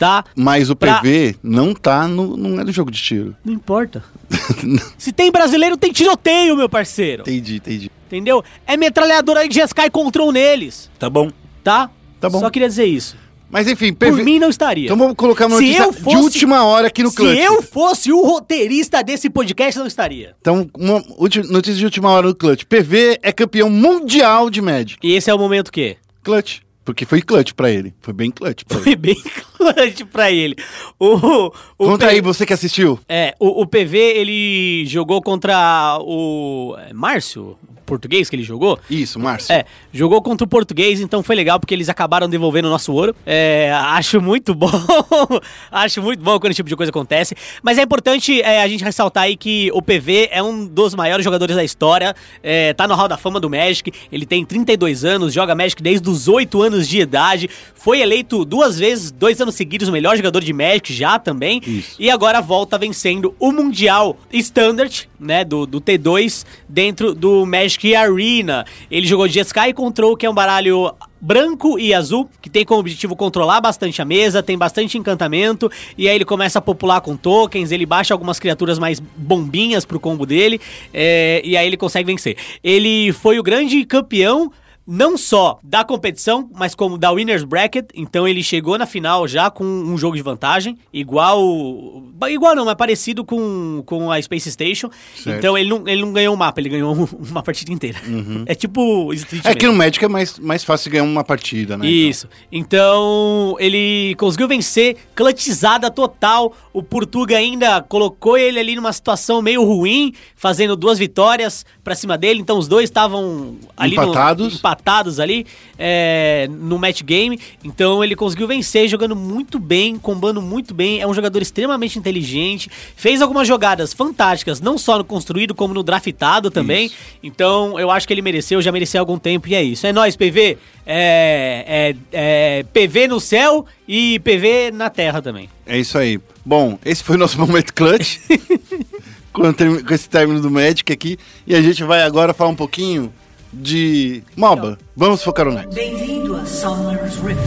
tá? Mas o Pra- PV não tá no. Não é do jogo de tiro. Não importa. Se tem brasileiro, tem tiroteio, meu parceiro. Entendi, entendi. Entendeu? É metralhadora de Sky Control neles, Tá bom. tá? Tá bom. Só queria dizer isso. Mas enfim, Por PV. mim, não estaria. Então vamos colocar uma Se notícia eu de fosse- última hora aqui no Se Clutch. eu fosse o roteirista desse podcast, não estaria. Então, uma notícia de última hora no Clutch. PV é campeão mundial de Magic. E esse é o momento que? Clutch. Porque foi clutch pra ele. Foi bem clutch pra ele. Foi bem clutch pra ele. O, o Conta P- aí, você que assistiu. É, o, o PV, ele jogou contra o é, Márcio, português que ele jogou. Isso, Márcio. É, jogou contra o português, então foi legal porque eles acabaram devolvendo o nosso ouro. É, acho muito bom. acho muito bom quando esse tipo de coisa acontece. Mas é importante é, a gente ressaltar aí que o PV é um dos maiores jogadores da história. É, tá no Hall da Fama do Magic. Ele tem 32 anos, joga Magic desde os 8 anos anos de idade, foi eleito duas vezes, dois anos seguidos, o melhor jogador de Magic já também, Isso. e agora volta vencendo o Mundial Standard, né, do, do T2, dentro do Magic Arena. Ele jogou de Sky Control, que é um baralho branco e azul, que tem como objetivo controlar bastante a mesa, tem bastante encantamento, e aí ele começa a popular com tokens, ele baixa algumas criaturas mais bombinhas pro combo dele, é, e aí ele consegue vencer. Ele foi o grande campeão não só da competição, mas como da Winners Bracket. Então ele chegou na final já com um jogo de vantagem, igual. Igual não, mas parecido com, com a Space Station. Certo. Então ele não, ele não ganhou um mapa, ele ganhou um- uma partida inteira. É tipo Street É que mesmo. no Magic é mais, mais fácil ganhar uma partida, né? Isso. Então, ele conseguiu vencer, clutchizada total. O Portuga ainda colocou ele ali numa situação meio ruim, fazendo duas vitórias pra cima dele. Então, os dois estavam ali no- Empatados. Empatados ali é, no match game. Então, ele conseguiu vencer jogando muito bem, combando muito bem. É um jogador extremamente inteligente. Fez algumas jogadas fantásticas, não só no construído, como no draftado também. Isso. Então, eu acho que ele mereceu, já mereceu há algum tempo e é isso. É nóis, PV. É, é, é PV no céu e PV na terra também. É isso aí. Bom, esse foi o nosso momento clutch. com, esse término do Magic aqui. E a gente vai agora falar um pouquinho de MOBA. Vamos focar no Next. Bem-vindo a Summer's Rift.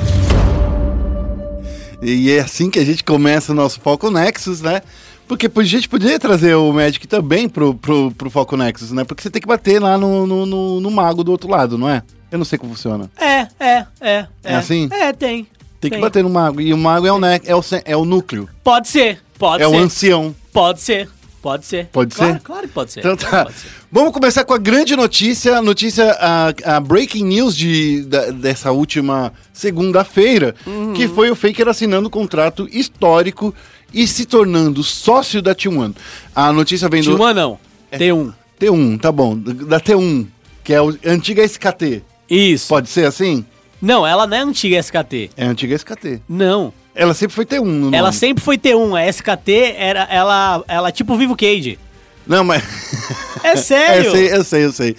E é assim que a gente começa o nosso Foco Nexus, né? Porque a gente poderia trazer o Magic também pro, pro, pro Foco Nexus, né? Porque você tem que bater lá no, no, no- no mago do outro lado, não é? Eu não sei como funciona. É, é, é. É assim? É, tem. Tem que bater no mago. E o mago é o, ne é o, é o núcleo. Pode ser, pode é ser. o ancião. Pode ser, pode ser. Pode Claro- ser? Claro que pode ser. Então tá. ser. Vamos começar com a grande notícia, notícia, a, a breaking news de, da- dessa última segunda-feira, Uhum. que foi o Faker assinando um contrato histórico e se tornando sócio da T1. A notícia vem do T1 não, T1. T1, tá bom, da T1, que é a antiga SKT. Isso. Pode ser assim? Não, ela não é antiga SKT. É a antiga SKT. Não. Ela sempre foi T1 no nome. Ela sempre foi T1. A SKT era ela, ela tipo Vivo Cage. Não, mas... É sério? eu sei, eu sei, eu sei.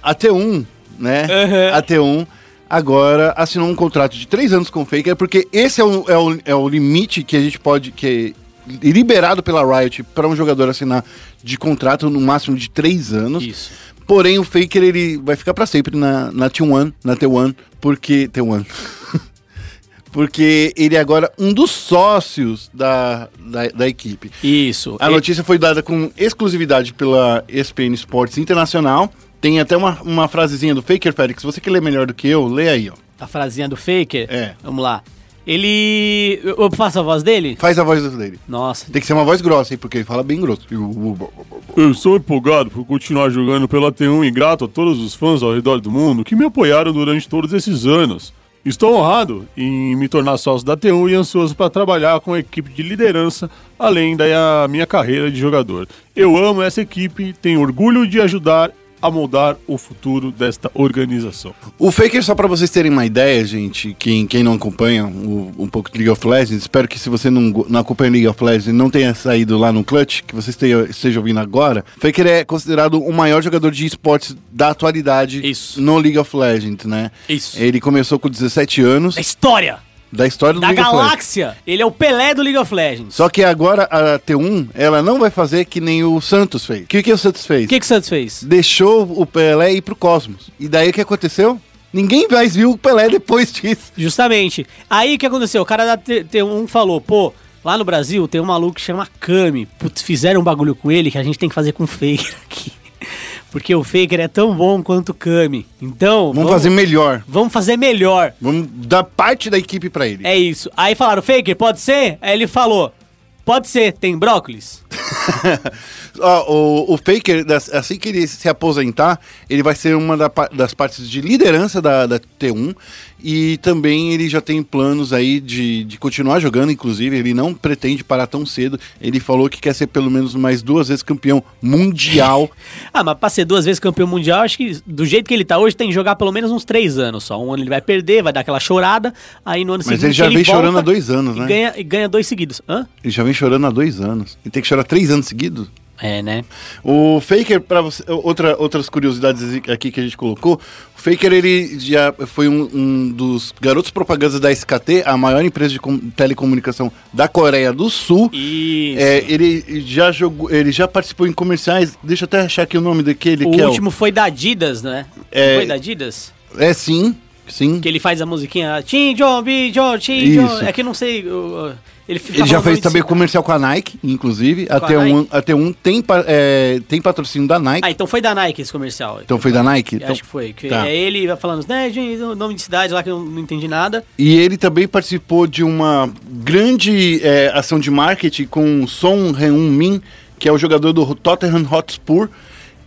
A T1, né? Uhum. A T1 agora assinou um contrato de três anos com o Faker, porque esse é o, é o, é o limite que a gente pode. que é liberado pela Riot para um jogador assinar de contrato no máximo de três anos. Isso. Porém, o Faker ele vai ficar para sempre na, na T1, na T1, porque. T1. porque ele é agora um dos sócios da, da, da equipe. Isso. A E- notícia foi dada com exclusividade pela ESPN Sports Internacional. Tem até uma, uma frasezinha do Faker, Félix. Você que lê melhor do que eu, lê aí, ó. A frasinha do Faker. É. Vamos lá. Ele. Eu eu faço a voz dele? Faz a voz dele. Nossa. Tem que ser uma voz grossa, hein? Porque ele fala bem grosso. Eu estou empolgado por continuar jogando pela T1 e grato a todos os fãs ao redor do mundo que me apoiaram durante todos esses anos. Estou honrado em me tornar sócio da T1 e ansioso para trabalhar com a equipe de liderança, além da minha carreira de jogador. Eu amo essa equipe, tenho orgulho de ajudar a moldar o futuro desta organização. O Faker, só pra vocês terem uma ideia, gente, quem, quem não acompanha o- um pouco de League of Legends, espero que se você não, não acompanha League of Legends e não tenha saído lá no Clutch, que você esteja, esteja ouvindo agora, Faker é considerado o maior jogador de esportes da atualidade Isso. no League of Legends, né? Isso. Ele começou com 17 anos Da história! Da história do Da League of Legends. galáxia! Ele é o Pelé do League of Legends. Só que agora a T1, ela não vai fazer que nem o Santos fez. O que, que o Santos fez? O que, que o Santos fez? Deixou o Pelé ir pro Cosmos. E daí o que aconteceu? Ninguém mais viu o Pelé depois disso. Justamente. Aí o que aconteceu? O cara da T- T1 falou, pô, lá no Brasil tem um maluco que chama Kami. Putz, fizeram um bagulho com ele que a gente tem que fazer com Faker aqui. Porque o Faker é tão bom quanto o Kami. Então, Vamos, fazer melhor. vamos fazer melhor. Vamos dar parte da equipe pra ele. É isso. Aí falaram, Faker, pode ser? Aí ele falou, pode ser, tem brócolis? O, o Faker, assim que ele se aposentar, ele vai ser uma das partes de liderança da, da T1 e também ele já tem planos aí de, de continuar jogando, inclusive, ele não pretende parar tão cedo. Ele falou que quer ser pelo menos mais duas vezes campeão mundial. Ah, mas pra ser duas vezes campeão mundial, acho que do jeito que ele tá hoje, tem que jogar pelo menos uns três anos só. Um ano ele vai perder, vai dar aquela chorada, aí no ano Mas seguinte ele já vem volta chorando há dois anos, e né? Ganha, e ganha dois seguidos. Hã? Ele já vem chorando há dois anos. Ele tem que chorar três anos seguidos? É, né? O Faker, para você, outra, outras curiosidades aqui que a gente colocou, o Faker ele já foi um, um dos garotos propagandas da SKT, a maior empresa de com- telecomunicação da Coreia do Sul. Isso. É, ele já jogou, ele já participou em comerciais. Deixa eu até achar aqui o nome daquele o que último foi da Adidas, né? É- Foi da Adidas? é. É sim, sim. Que ele faz a musiquinha Tim John, Bi John, Tim John. É que eu não sei. Ele Ele já fez também comercial com a Nike, inclusive. Até a um, Nike? até um tem, é, tem patrocínio da Nike. Ah, então foi da Nike esse comercial. Então foi da Nike? Então- Acho que foi. Que Tá. É ele falando, né, gente, nome de cidade lá que eu não entendi nada. E ele também participou de uma grande é, ação de marketing com Son Heung-min, que é o jogador do Tottenham Hotspur.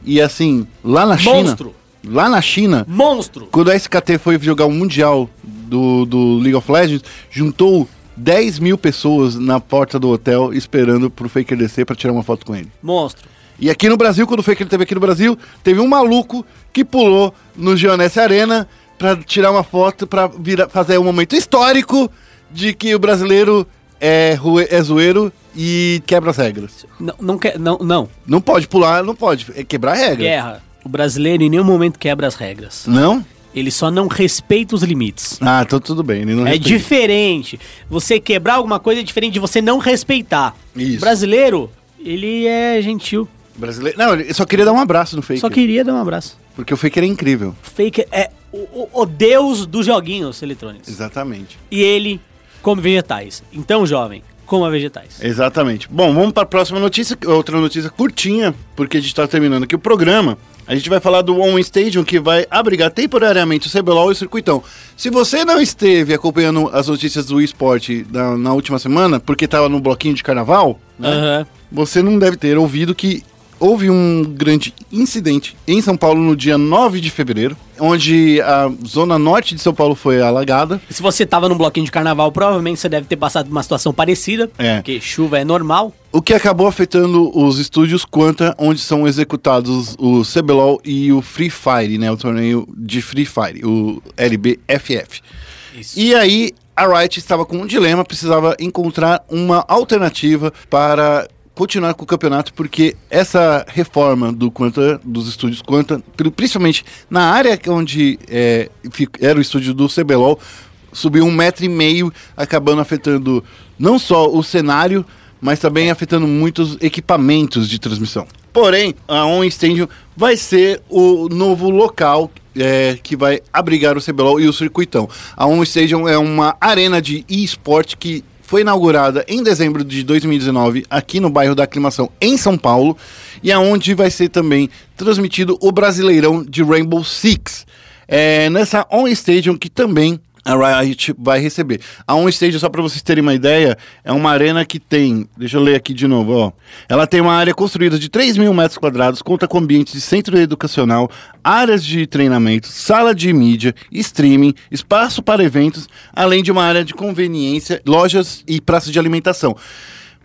E assim, lá na China... Monstro. Lá na China, Monstro! quando a SKT foi jogar o Mundial do, do League of Legends, juntou 10 mil pessoas na porta do hotel esperando pro Faker descer pra tirar uma foto com ele. Monstro. E aqui no Brasil, quando o Faker teve aqui no Brasil, teve um maluco que pulou no Geonesse Arena pra tirar uma foto, pra vira, fazer um momento histórico de que o brasileiro é, é zoeiro e quebra as regras. Não, não quer. Não, não. Não pode pular, não pode. É quebrar a regra. Guerra. O brasileiro em nenhum momento quebra as regras. Não? Ele só não respeita os limites. Ah, então tudo bem. Ele não É respeita. diferente. Você quebrar alguma coisa é diferente de você não respeitar. Isso. O brasileiro, ele é gentil. Brasileiro. Não, ele só queria dar um abraço no Faker. Só queria dar um abraço. Porque o Faker é incrível. Fake é o, o- o deus dos joguinhos eletrônicos. Exatamente. E ele come vegetais. Então, jovem, coma vegetais. Exatamente. Bom, vamos para a próxima notícia, outra notícia curtinha, porque a gente está terminando aqui o programa. A gente vai falar do One Stadium, que vai abrigar temporariamente o CBLOL e o Circuitão. Se você não esteve acompanhando as notícias do esporte na, na última semana, porque estava no bloquinho de carnaval, né, Aham. você não deve ter ouvido que houve um grande incidente em São Paulo no dia 9 de fevereiro, onde a zona norte de São Paulo foi alagada. Se você tava num bloquinho de carnaval, provavelmente você deve ter passado por uma situação parecida. É. Porque chuva é normal. O que acabou afetando os estúdios Quanta, onde são executados o CBLOL e o Free Fire, né? O torneio de Free Fire, o LBFF. Isso. E aí a Riot estava com um dilema, precisava encontrar uma alternativa para continuar com o campeonato, porque essa reforma do Quanta, dos estúdios Quanta, pri- principalmente na área onde é, era o estúdio do CBLOL, subiu um metro e meio, acabando afetando não só o cenário, mas também afetando muitos equipamentos de transmissão. Porém, a On Stadium vai ser o novo local é, que vai abrigar o CBLOL e o Circuitão. A On Stadium é uma arena de e-sport que foi inaugurada em dezembro de 2019 aqui no bairro da Aclimação, em São Paulo, e aonde vai ser também transmitido o Brasileirão de Rainbow Six. É nessa On Stadium que também a Riot vai receber. A On Stage, só para vocês terem uma ideia, é uma arena que tem, deixa eu ler aqui de novo, ó. Ela tem uma área construída de 3 mil metros quadrados, conta com ambientes de centro educacional, áreas de treinamento, sala de mídia, streaming, espaço para eventos, além de uma área de conveniência, lojas e praças de alimentação.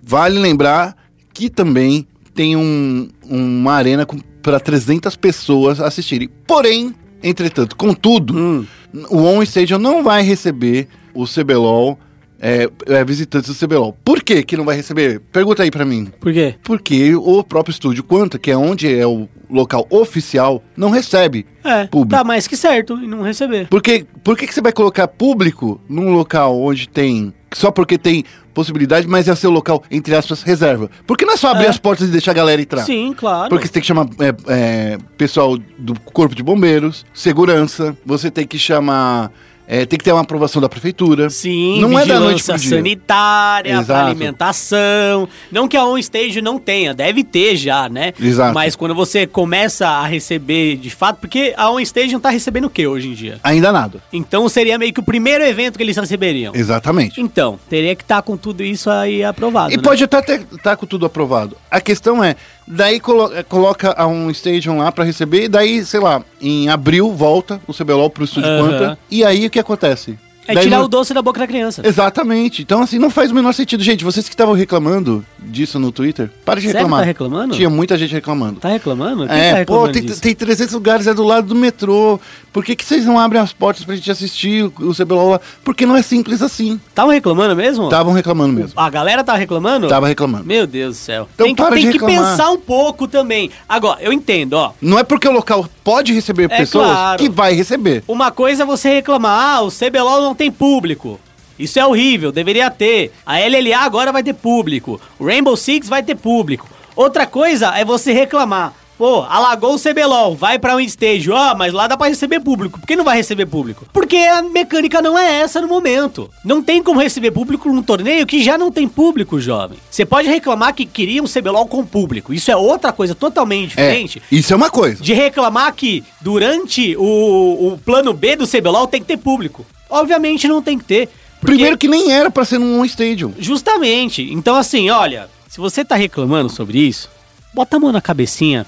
Vale lembrar que também tem um- uma arena para 300 pessoas assistirem. Porém, entretanto, contudo, o On Stadium não vai receber o CBLOL, é, é, visitantes do CBLOL. Por que que não vai receber? Pergunta aí pra mim. Por quê? Porque o próprio estúdio Quanta, que é onde é o local oficial, não recebe É, público. tá mais que certo em não receber. Porque, por que, que você vai colocar público num local onde tem. Só porque tem possibilidade, mas é o seu local, entre aspas, reserva? Porque não é só abrir É. as portas e deixar a galera entrar. Sim, claro. Porque você tem que chamar é, é, pessoal do Corpo de Bombeiros, segurança, você tem que chamar. É, tem que ter uma aprovação da prefeitura. Sim, não é da noite pro dia. sanitária, alimentação. Não que a On Stage não tenha, deve ter já, né? Exato. Mas quando você começa a receber de fato, porque a On Stage não tá recebendo o que hoje em dia? Ainda nada. Então seria meio que o primeiro evento que eles receberiam. Exatamente. Então, teria que estar com tudo isso aí aprovado. E né? pode até estar com tudo aprovado. A questão é, daí colo- é, coloca a um stadium lá pra receber, e daí, sei lá, em abril volta o CBLOL pro Estúdio Aham. Quanta. E aí o que acontece? É Daí tirar não- o doce da boca da criança. Exatamente. Então, assim, não faz o menor sentido. Gente, vocês que estavam reclamando disso no Twitter, para de Sério, reclamar. tá reclamando? Tinha muita gente reclamando. Tá reclamando? Quem É, tá pô, reclamando tem, disso? tem 300 lugares, é do lado do metrô. Por que, que vocês não abrem as portas pra gente assistir o, o CBLOL lá? Porque não é simples assim. Estavam reclamando mesmo? Estavam reclamando mesmo. A galera tá reclamando? Tava reclamando. Meu Deus do céu. Então tem que, para tem de que reclamar. pensar um pouco também. Agora, eu entendo, ó. Não é porque o local pode receber É pessoas claro. que vai receber. Uma coisa é você reclamar, ah, o CBLOL não tem público. Isso é horrível, deveria ter. A LLA agora vai ter público. O Rainbow Six vai ter público. Outra coisa é você reclamar. Pô, alagou o CBLOL, vai pra um stage. Ó, mas lá dá pra receber público. Por que não vai receber público? Porque a mecânica não é essa no momento. Não tem como receber público num torneio que já não tem público, jovem. Você pode reclamar que queria um CBLOL com público. Isso é outra coisa totalmente É, diferente isso é uma coisa. de reclamar que durante o, o plano B do CBLOL tem que ter público. Obviamente não tem que ter. porque- Primeiro que nem era pra ser num stadium. Justamente. Então, assim, olha, se você tá reclamando sobre isso, bota a mão na cabecinha,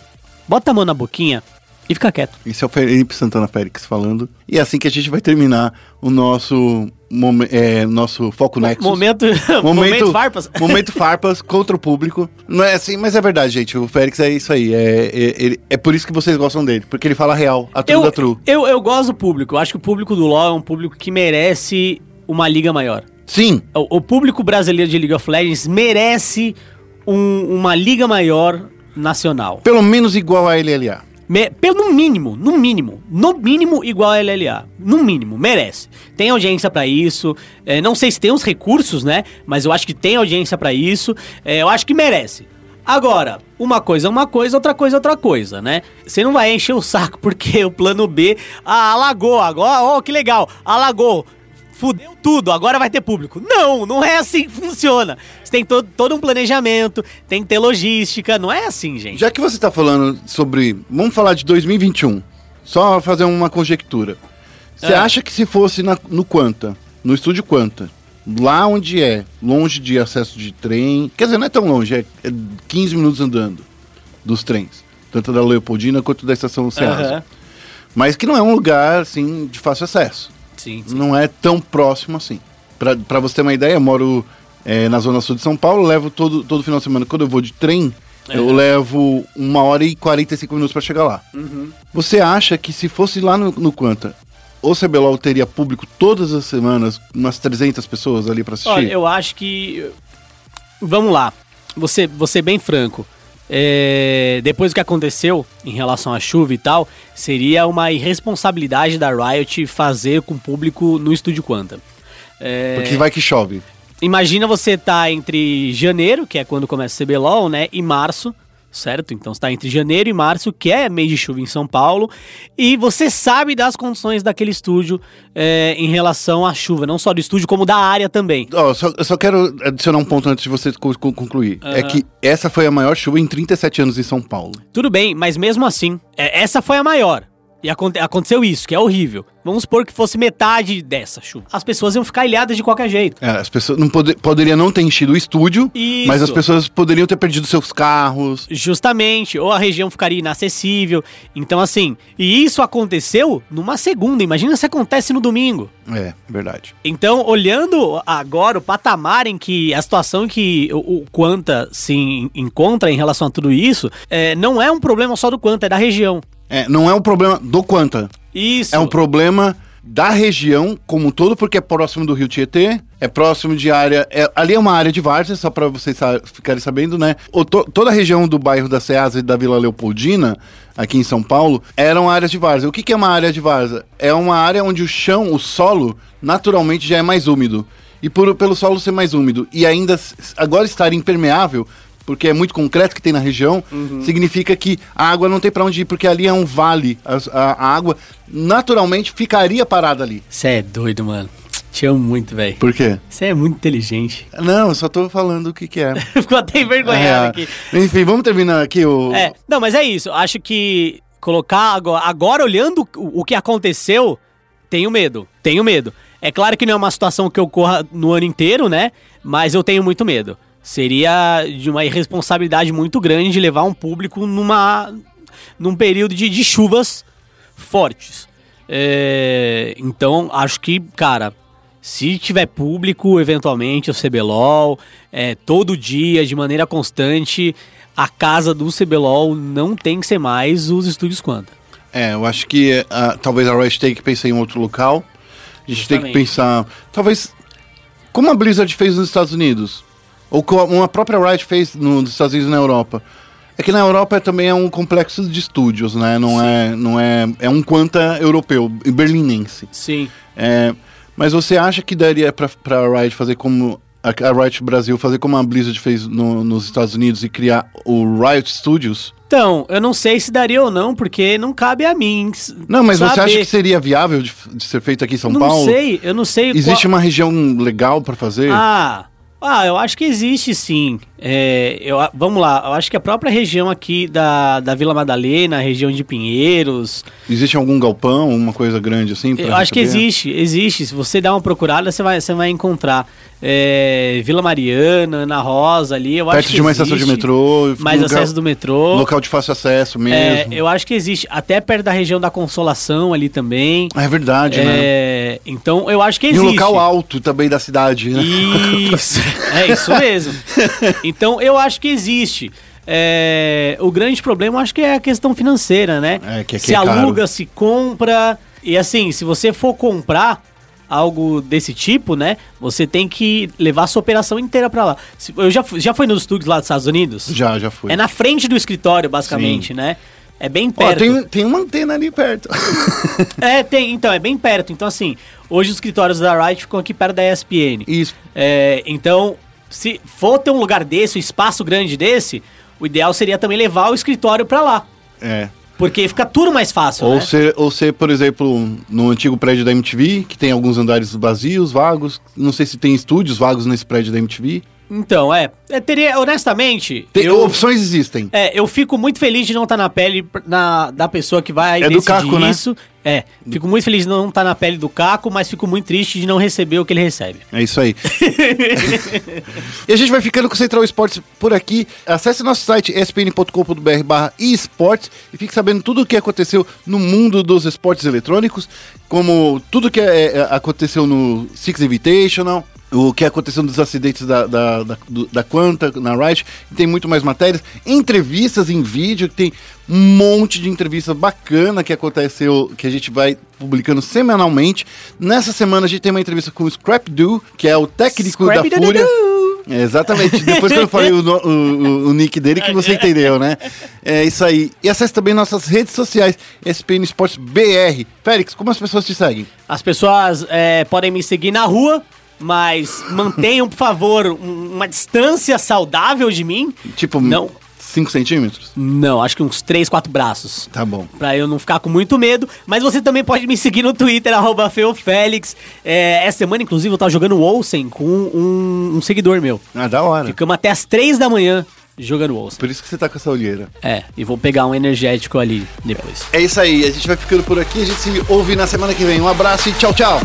bota a mão na boquinha e fica quieto. Isso é o Felipe Santana Félix falando. E é assim que a gente vai terminar o nosso, momen- é, nosso Foco Nexus. Momento, momento farpas. momento farpas contra o público. Não é assim, mas é verdade, gente. O Félix é isso aí. É, é, é por isso que vocês gostam dele. Porque ele fala real, a true Eu, da true. eu, eu gosto do público. Eu acho que o público do LoL é um público que merece uma liga maior. Sim, O, o público brasileiro de League of Legends merece um- uma liga maior nacional. pelo menos igual a LLA. Me- pelo mínimo, no mínimo, no mínimo igual a LLA. No mínimo, merece. Tem audiência pra isso. é, não sei se tem os recursos, né? Mas eu acho que tem audiência pra isso. é, eu acho que merece. Agora, uma coisa é uma coisa, outra coisa é outra coisa, né? Você não vai encher o saco porque o plano B ah, alagou agora, ó, que legal, alagou. Fudeu tudo, agora vai ter público. Não, não é assim que funciona. Você tem todo, todo um planejamento, tem que ter logística, não é assim, gente. Já que você tá falando sobre. Vamos falar de 2021. Só fazer uma conjectura. Você É. acha que se fosse na- no Quanta, no estúdio Quanta, lá onde é, longe de acesso de trem. Quer dizer, não é tão longe, é, é 15 minutos andando dos trens. Tanto da Leopoldina quanto da estação Ceasa. Aham. Mas que não é um lugar, assim, de fácil acesso. Sim, sim. Não é tão próximo assim. Pra, pra você ter uma ideia, eu moro é, na zona sul de São Paulo, levo todo, todo final de semana, quando eu vou de trem, eu Uhum. levo uma hora e 45 minutos pra chegar lá. Você acha que se fosse lá no, no Quanta, o CBLOL teria público todas as semanas, umas 300 pessoas ali pra assistir? Olha, eu acho que. Vamos lá. Você, você bem franco. É, depois do que aconteceu em relação à chuva e tal, seria uma irresponsabilidade da Riot fazer com o público no estúdio Quanta. É, Porque vai que chove. Imagina você tá entre janeiro, que é quando começa o CBLOL, né? E março, certo? Então você tá entre janeiro e março, que é mês de chuva em São Paulo. E você sabe das condições daquele estúdio é, em relação à chuva, não só do estúdio, como da área também. Ó, só- eu só quero adicionar um ponto antes de você co- co- concluir. É que essa foi a maior chuva em 37 anos em São Paulo. Tudo bem, mas mesmo assim, é, essa foi a maior. E aconte- aconteceu isso, que é horrível. Vamos supor que fosse metade dessa chuva. As pessoas iam ficar ilhadas de qualquer jeito. É, as pessoas não pode, poderia não ter enchido o estúdio, Isso. mas as pessoas poderiam ter perdido seus carros. Justamente, ou a região ficaria inacessível. Então, assim, e isso aconteceu numa segunda. Imagina se acontece no domingo. É, verdade. Então, olhando agora o patamar em que a situação que o, o Quanta se en- encontra em relação a tudo isso, é, não é um problema só do Quanta, é da região. É, não é um problema do Quanta, Isso. é um problema da região como um todo, porque é próximo do Rio Tietê, é próximo de área. é- ali é uma área de várzea, só para vocês sa- ficarem sabendo, né? O to- toda a região do bairro da Ceasa e da Vila Leopoldina, aqui em São Paulo, eram áreas de várzea. O que, que é uma área de várzea? É uma área onde o chão, o solo, naturalmente já é mais úmido. E por, pelo solo ser mais úmido e ainda agora estar impermeável, porque é muito concreto que tem na região, significa que a água não tem para onde ir, porque ali é um vale. A, a água naturalmente ficaria parada ali. Você é doido, mano. Te amo muito, velho. Por quê? Você é muito inteligente. Não, eu só tô falando o que, que é. Ficou até envergonhado É, aqui. Enfim, vamos terminar aqui o. É, não, mas é isso. Acho que colocar agora, agora olhando o, o que aconteceu, tenho medo. Tenho medo. É claro que não é uma situação que ocorra no ano inteiro, né? Mas eu tenho muito medo. Seria de uma irresponsabilidade muito grande de levar um público numa num período de, de chuvas fortes. É, então, acho que, cara, Se tiver público, eventualmente, o CBLOL, é, todo dia, de maneira constante, a casa do CBLOL não tem que ser mais os estúdios Quanta. É, eu acho que ah, talvez a Riot tenha que pensar em outro local. A gente tem que Justamente. pensar, talvez, como a Blizzard fez nos Estados Unidos, ou como a própria Riot fez nos Estados Unidos e na Europa. É que na Europa também é um complexo de estúdios, né? Não é, não é, é um quanta europeu, berlinense. Sim. É, mas você acha que daria pra, pra Riot fazer como a, a Riot Brasil fazer como a Blizzard fez no- nos Estados Unidos e criar o Riot Studios? Então, eu não sei se daria ou não, porque não cabe a mim. Não, mas você saber. acha que seria viável de, de ser feito aqui em São não Paulo? sei, eu não sei. Existe qual- uma região legal pra fazer? Ah, ah, eu acho que existe sim. É, eu, vamos lá, eu acho que a própria região aqui da, da Vila Madalena, região de Pinheiros, Existe algum galpão, uma coisa grande assim? eu acho que receber? existe, existe. Se você der uma procurada, você vai, você vai encontrar. É, Vila Mariana, Ana Rosa ali, eu acho Perto que de uma estação de existe. metrô. Mais lugar- acesso do metrô. Local de fácil acesso É, mesmo. eu acho que existe. Até perto da região da Consolação ali também. É verdade, né? É, então eu acho que E existe. um local alto também da cidade, né? Isso, é isso mesmo. Então eu acho que existe. É, o grande problema eu acho que é a questão financeira, né? É, que se é aluga, se compra. E assim, se você for comprar algo desse tipo, né? Você tem que levar a sua operação inteira pra lá. Eu já, fui- já foi nos estúdios lá dos Estados Unidos? Já, já fui. É na frente do escritório, basicamente, né? É bem Ó, perto. tem, tem uma antena ali perto. É, tem, então, é bem perto. Então, assim, hoje os escritórios da Riot ficam aqui perto da ESPN. Isso. É, então, se for ter um lugar desse, um espaço grande desse, o ideal seria também levar o escritório pra lá. É. Porque fica tudo mais fácil, Ou né? ser, ou ser, por exemplo, no antigo prédio da MTV, que tem alguns andares vazios, vagos. Não sei se tem estúdios vagos nesse prédio da MTV. Então, é, é, Teria, honestamente. Tem, eu, Opções existem. é, eu fico muito feliz de não estar na pele na, da pessoa que vai É do decidir Caco, né? isso. É, fico muito feliz de não estar na pele do Caco, mas fico muito triste de não receber o que ele recebe. É isso aí. e a gente vai ficando com o Central Esportes por aqui. Acesse nosso site espn.com.br barra esportes e fique sabendo tudo o que aconteceu no mundo dos esportes eletrônicos, como tudo que é, é, aconteceu no Six Invitational, o que aconteceu nos acidentes da, da, da, da Quanta, na Riot, e tem muito mais matérias, entrevistas em vídeo, que tem um monte de entrevistas bacana que aconteceu, que a gente vai publicando semanalmente. Nessa semana a gente tem uma entrevista com o Scrap Do, que é o técnico da. Fúria. É, exatamente. Depois que eu falei o- o- o nick dele, que você entendeu, né? É isso aí. E acesse também nossas redes sociais, SPN Esportes BR. Félix, como as pessoas te seguem? As pessoas é, podem me seguir na rua, mas mantenham, por favor, um- uma distância saudável de mim. Tipo, Não. 5 centímetros? Não, acho que uns 3, 4 braços. Tá bom. Pra eu não ficar com muito medo. Mas você também pode me seguir no Twitter, arroba FeoFélix. É, essa semana, inclusive, eu tava jogando Olsen com um, um seguidor meu. Ah, da hora. Ficamos até as 3 da manhã jogando Olsen. Por isso que você tá com essa olheira. É, e vou pegar um energético ali depois. É isso aí. A gente vai ficando por aqui. A gente se ouve na semana que vem. Um abraço e tchau, tchau.